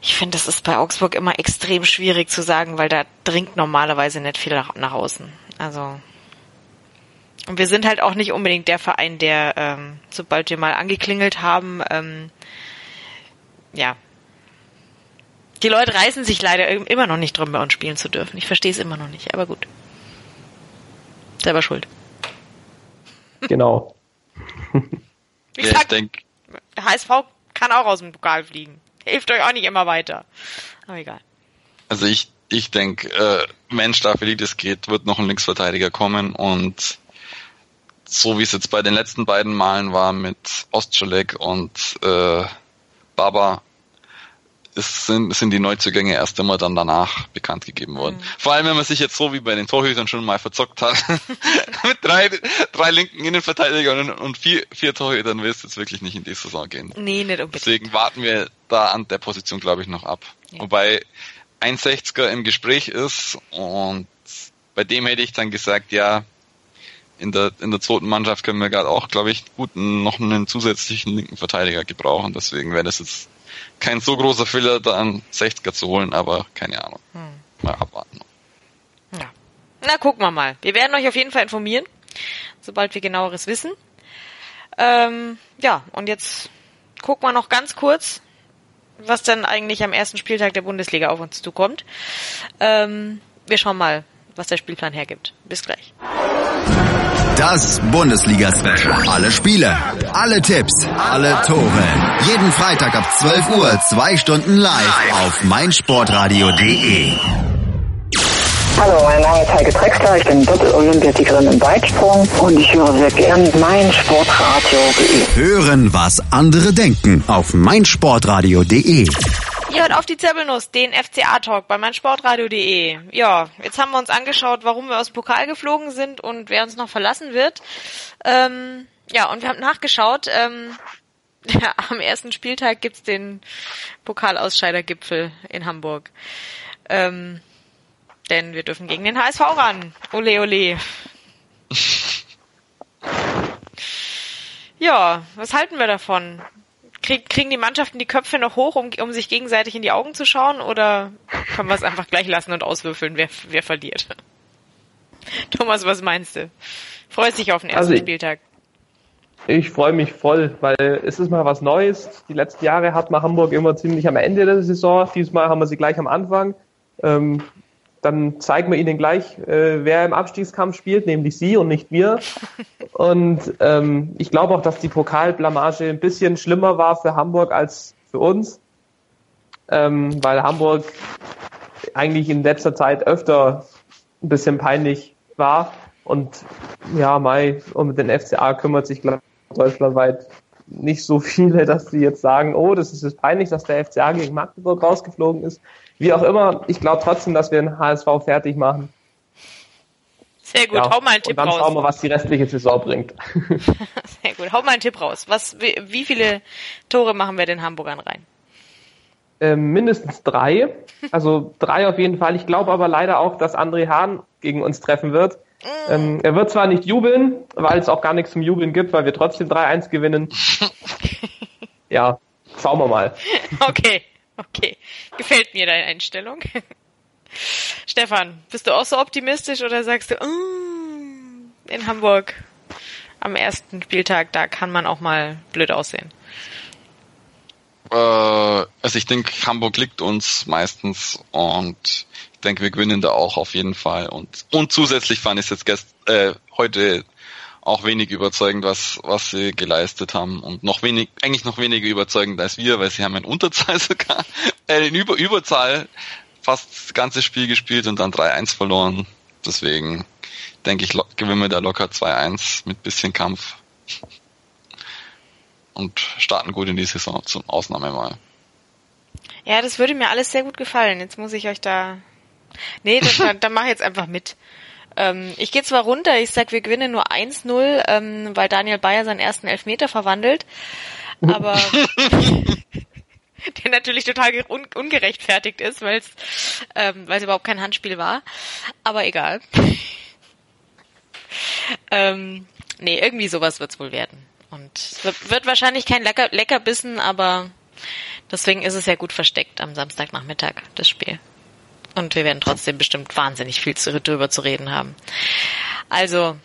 ich finde, das ist bei Augsburg immer extrem schwierig zu sagen, weil da dringt normalerweise nicht viel nach, nach außen. Also und wir sind halt auch nicht unbedingt der Verein, der, ähm, sobald wir mal angeklingelt haben, ähm, ja. Die Leute reißen sich leider immer noch nicht drum, bei uns spielen zu dürfen. Ich verstehe es immer noch nicht, aber gut. Selber schuld. Genau. ich ja, sag, ich der HSV kann auch aus dem Pokal fliegen. Hilft euch auch nicht immer weiter. Aber egal. Also ich, ich denke, äh, Mensch, da wie es geht, wird noch ein Linksverteidiger kommen und so wie es jetzt bei den letzten beiden Malen war mit Ostschelek und äh, Baba, es sind, sind die Neuzugänge erst immer dann danach bekannt gegeben worden. Mhm. Vor allem, wenn man sich jetzt so wie bei den Torhütern schon mal verzockt hat, [LAUGHS] mit drei, drei linken Innenverteidigern und, und vier, vier Torhütern will es jetzt wirklich nicht in die Saison gehen. Nee, nicht unbedingt. Deswegen warten wir da an der Position, glaube ich, noch ab. Ja. Wobei ein 60er im Gespräch ist und bei dem hätte ich dann gesagt, ja, in der, in der zweiten Mannschaft können wir gerade auch, glaube ich, gut noch einen zusätzlichen linken Verteidiger gebrauchen. Deswegen wäre das jetzt kein so großer Fehler, da einen 60er zu holen, aber keine Ahnung. Hm. Mal abwarten. Ja. Na, gucken wir mal. Wir werden euch auf jeden Fall informieren, sobald wir genaueres wissen. Ähm, ja, und jetzt gucken wir noch ganz kurz, was dann eigentlich am ersten Spieltag der Bundesliga auf uns zukommt. Ähm, wir schauen mal, was der Spielplan hergibt. Bis gleich. Das Bundesliga-Special. Alle Spiele, alle Tipps, alle Tore. Jeden Freitag ab 12 Uhr, zwei Stunden live auf meinsportradio.de. Hallo, mein Name ist Heike Drexler, ich bin Doppel-Olympiasiegerin im Weitsprung und ich höre sehr gern mein Sportradio.de. Hören, was andere denken auf meinsportradio.de. Ihr hört auf die Zirbelnuss, den FCA-Talk bei meinsportradio.de. Ja, jetzt haben wir uns angeschaut, warum wir aus dem Pokal geflogen sind und wer uns noch verlassen wird. Ähm, ja, und wir haben nachgeschaut. Ähm, [LAUGHS] ja, am ersten Spieltag gibt's den Pokalausscheidergipfel in Hamburg. Ähm, denn wir dürfen gegen den HSV ran. Ole, ole. [LAUGHS] Ja, was halten wir davon? Krieg, kriegen die Mannschaften die Köpfe noch hoch, um, um sich gegenseitig in die Augen zu schauen, oder können wir es einfach gleich lassen und auswürfeln, wer, wer verliert? [LAUGHS] Thomas, was meinst du? Freust dich auf den ersten Also ich- Spieltag? Ich freue mich voll, weil es ist mal was Neues. Die letzten Jahre hat man Hamburg immer ziemlich am Ende der Saison. Diesmal haben wir sie gleich am Anfang. Ähm, dann zeigen wir ihnen gleich, äh, wer im Abstiegskampf spielt, nämlich sie und nicht wir. [LAUGHS] Und ähm, ich glaube auch, dass die Pokalblamage ein bisschen schlimmer war für Hamburg als für uns, ähm, weil Hamburg eigentlich in letzter Zeit öfter ein bisschen peinlich war. Und ja, Mai, um den FCA kümmert sich, glaube ich, deutschlandweit nicht so [LAUGHS] viele, dass sie jetzt sagen, oh, das ist jetzt peinlich, dass der FCA gegen Magdeburg rausgeflogen ist. Wie auch immer, ich glaube trotzdem, dass wir den HSV fertig machen. Sehr gut, Ja, hau mal einen und Tipp dann raus. schauen wir, was die restliche Saison bringt. [LAUGHS] Sehr gut, hau mal einen Tipp raus. Was, wie, wie viele Tore machen wir den Hamburgern rein? ähm, mindestens drei. Also drei auf jeden Fall. Ich glaube aber leider auch, dass André Hahn gegen uns treffen wird. Ähm, er wird zwar nicht jubeln, weil es auch gar nichts zum Jubeln gibt, weil wir trotzdem 3-1 gewinnen. [LAUGHS] ja, schauen wir mal. Okay, okay. Gefällt mir deine Einstellung. [LAUGHS] Stefan, bist du auch so optimistisch oder sagst du, "Mm, in Hamburg am ersten Spieltag, da kann man auch mal blöd aussehen? Äh, also ich denke, Hamburg liegt uns meistens und ich denke, wir gewinnen da auch auf jeden Fall. Und, und zusätzlich fand ich es jetzt gest, äh, heute auch wenig überzeugend, was, was sie geleistet haben. Und noch wenig, eigentlich noch weniger überzeugend als wir, weil sie haben in Unterzahl [LAUGHS] sogar, äh, in Über, Überzahl fast das ganze Spiel gespielt und dann 3-1 verloren. Deswegen denke ich, gewinnen wir da locker 2-1 mit bisschen Kampf und starten gut in die Saison zum Ausnahme mal. Ja, das würde mir alles sehr gut gefallen. Jetzt muss ich euch da. Nee, dann, dann, mach jetzt einfach mit. Ähm, ich gehe zwar runter, ich sag, wir gewinnen nur 1-0, ähm, weil Daniel Bayer seinen ersten Elfmeter verwandelt. [LAUGHS] Aber der natürlich total un ungerechtfertigt ist, weil es ähm, weil es überhaupt kein Handspiel war. Aber egal. [LAUGHS] ähm, nee, irgendwie sowas wird's wohl werden. Und es wird, wird wahrscheinlich kein Lecker, Leckerbissen, aber deswegen ist es ja gut versteckt am Samstagnachmittag, das Spiel. Und wir werden trotzdem bestimmt wahnsinnig viel zu, drüber zu reden haben. Also,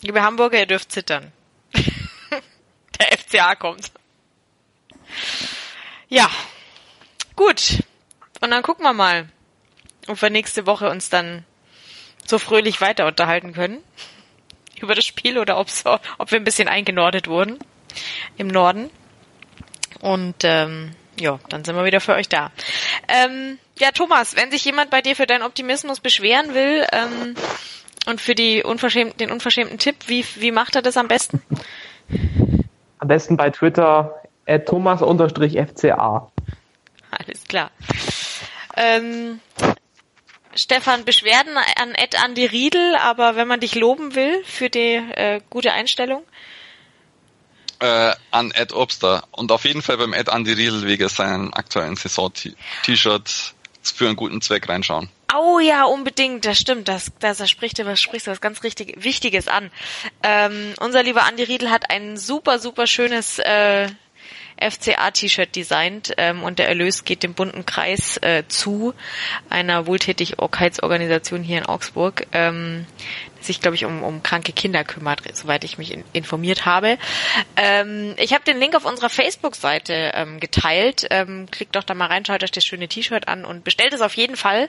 liebe Hamburger, ihr dürft zittern. [LAUGHS] Der FCA kommt. Ja, gut. Und dann gucken wir mal, ob wir nächste Woche uns dann so fröhlich weiter unterhalten können [LAUGHS] über das Spiel oder ob's, ob wir ein bisschen eingenordet wurden im Norden. Und ähm, ja, dann sind wir wieder für euch da. Ähm, ja, Thomas, wenn sich jemand bei dir für deinen Optimismus beschweren will ähm, und für die unverschämten, den unverschämten Tipp, wie, wie macht er das am besten? [LAUGHS] Am besten bei Twitter at thomas-fca. Alles klar. Ähm, Stefan, Beschwerden an Ed Andi Riedel, aber wenn man dich loben will für die äh, gute Einstellung, Äh, an Ed Obster und auf jeden Fall beim Ed Andy Riedel wegen seinen aktuellen Saison-T-Shirt für einen guten Zweck reinschauen. Oh ja, unbedingt, das stimmt. Das, das, das spricht du was sprichst du was ganz richtig Wichtiges an. Ähm, unser lieber Andi Riedel hat ein super, super schönes äh, FCA-T-Shirt designt ähm, und der Erlös geht dem bunten Kreis äh, zu, einer Wohltätigkeitsorganisation hier in Augsburg, ähm, die sich, glaube ich, um, um kranke Kinder kümmert, soweit ich mich in, informiert habe. Ähm, ich habe den Link auf unserer Facebook-Seite ähm, geteilt. Ähm, klickt doch da mal rein, schaut euch das schöne T-Shirt an und bestellt es auf jeden Fall.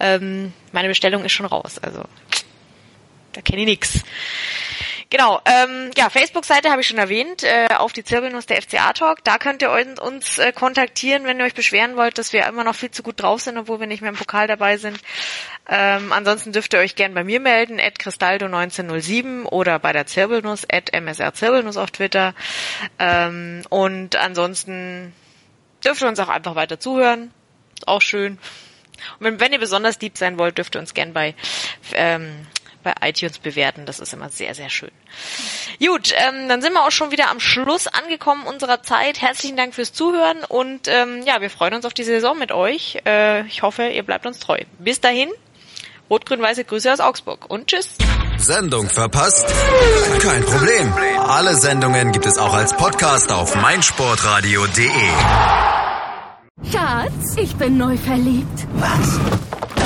Ähm, meine Bestellung ist schon raus, also da kenne ich nix. Genau, ähm, ja, Facebook-Seite habe ich schon erwähnt, äh, auf die Zirbelnuss der FCA-Talk. Da könnt ihr uns äh, kontaktieren, wenn ihr euch beschweren wollt, dass wir immer noch viel zu gut drauf sind, obwohl wir nicht mehr im Pokal dabei sind. Ähm, ansonsten dürft ihr euch gern bei mir melden, at cristaldo1907 oder bei der Zirbelnuss, at msrzirbelnuss auf Twitter. Ähm, und ansonsten dürft ihr uns auch einfach weiter zuhören. Ist auch schön. Und wenn, wenn ihr besonders lieb sein wollt, dürft ihr uns gern bei ähm, bei iTunes bewerten. Das ist immer sehr, sehr schön. Gut, ähm, dann sind wir auch schon wieder am Schluss angekommen unserer Zeit. Herzlichen Dank fürs Zuhören und ähm, ja, wir freuen uns auf die Saison mit euch. Äh, ich hoffe, ihr bleibt uns treu. Bis dahin, rot-grün-weiße Grüße aus Augsburg und tschüss. Sendung verpasst? Kein Problem. Alle Sendungen gibt es auch als Podcast auf meinsportradio.de. Schatz, ich bin neu verliebt. Was?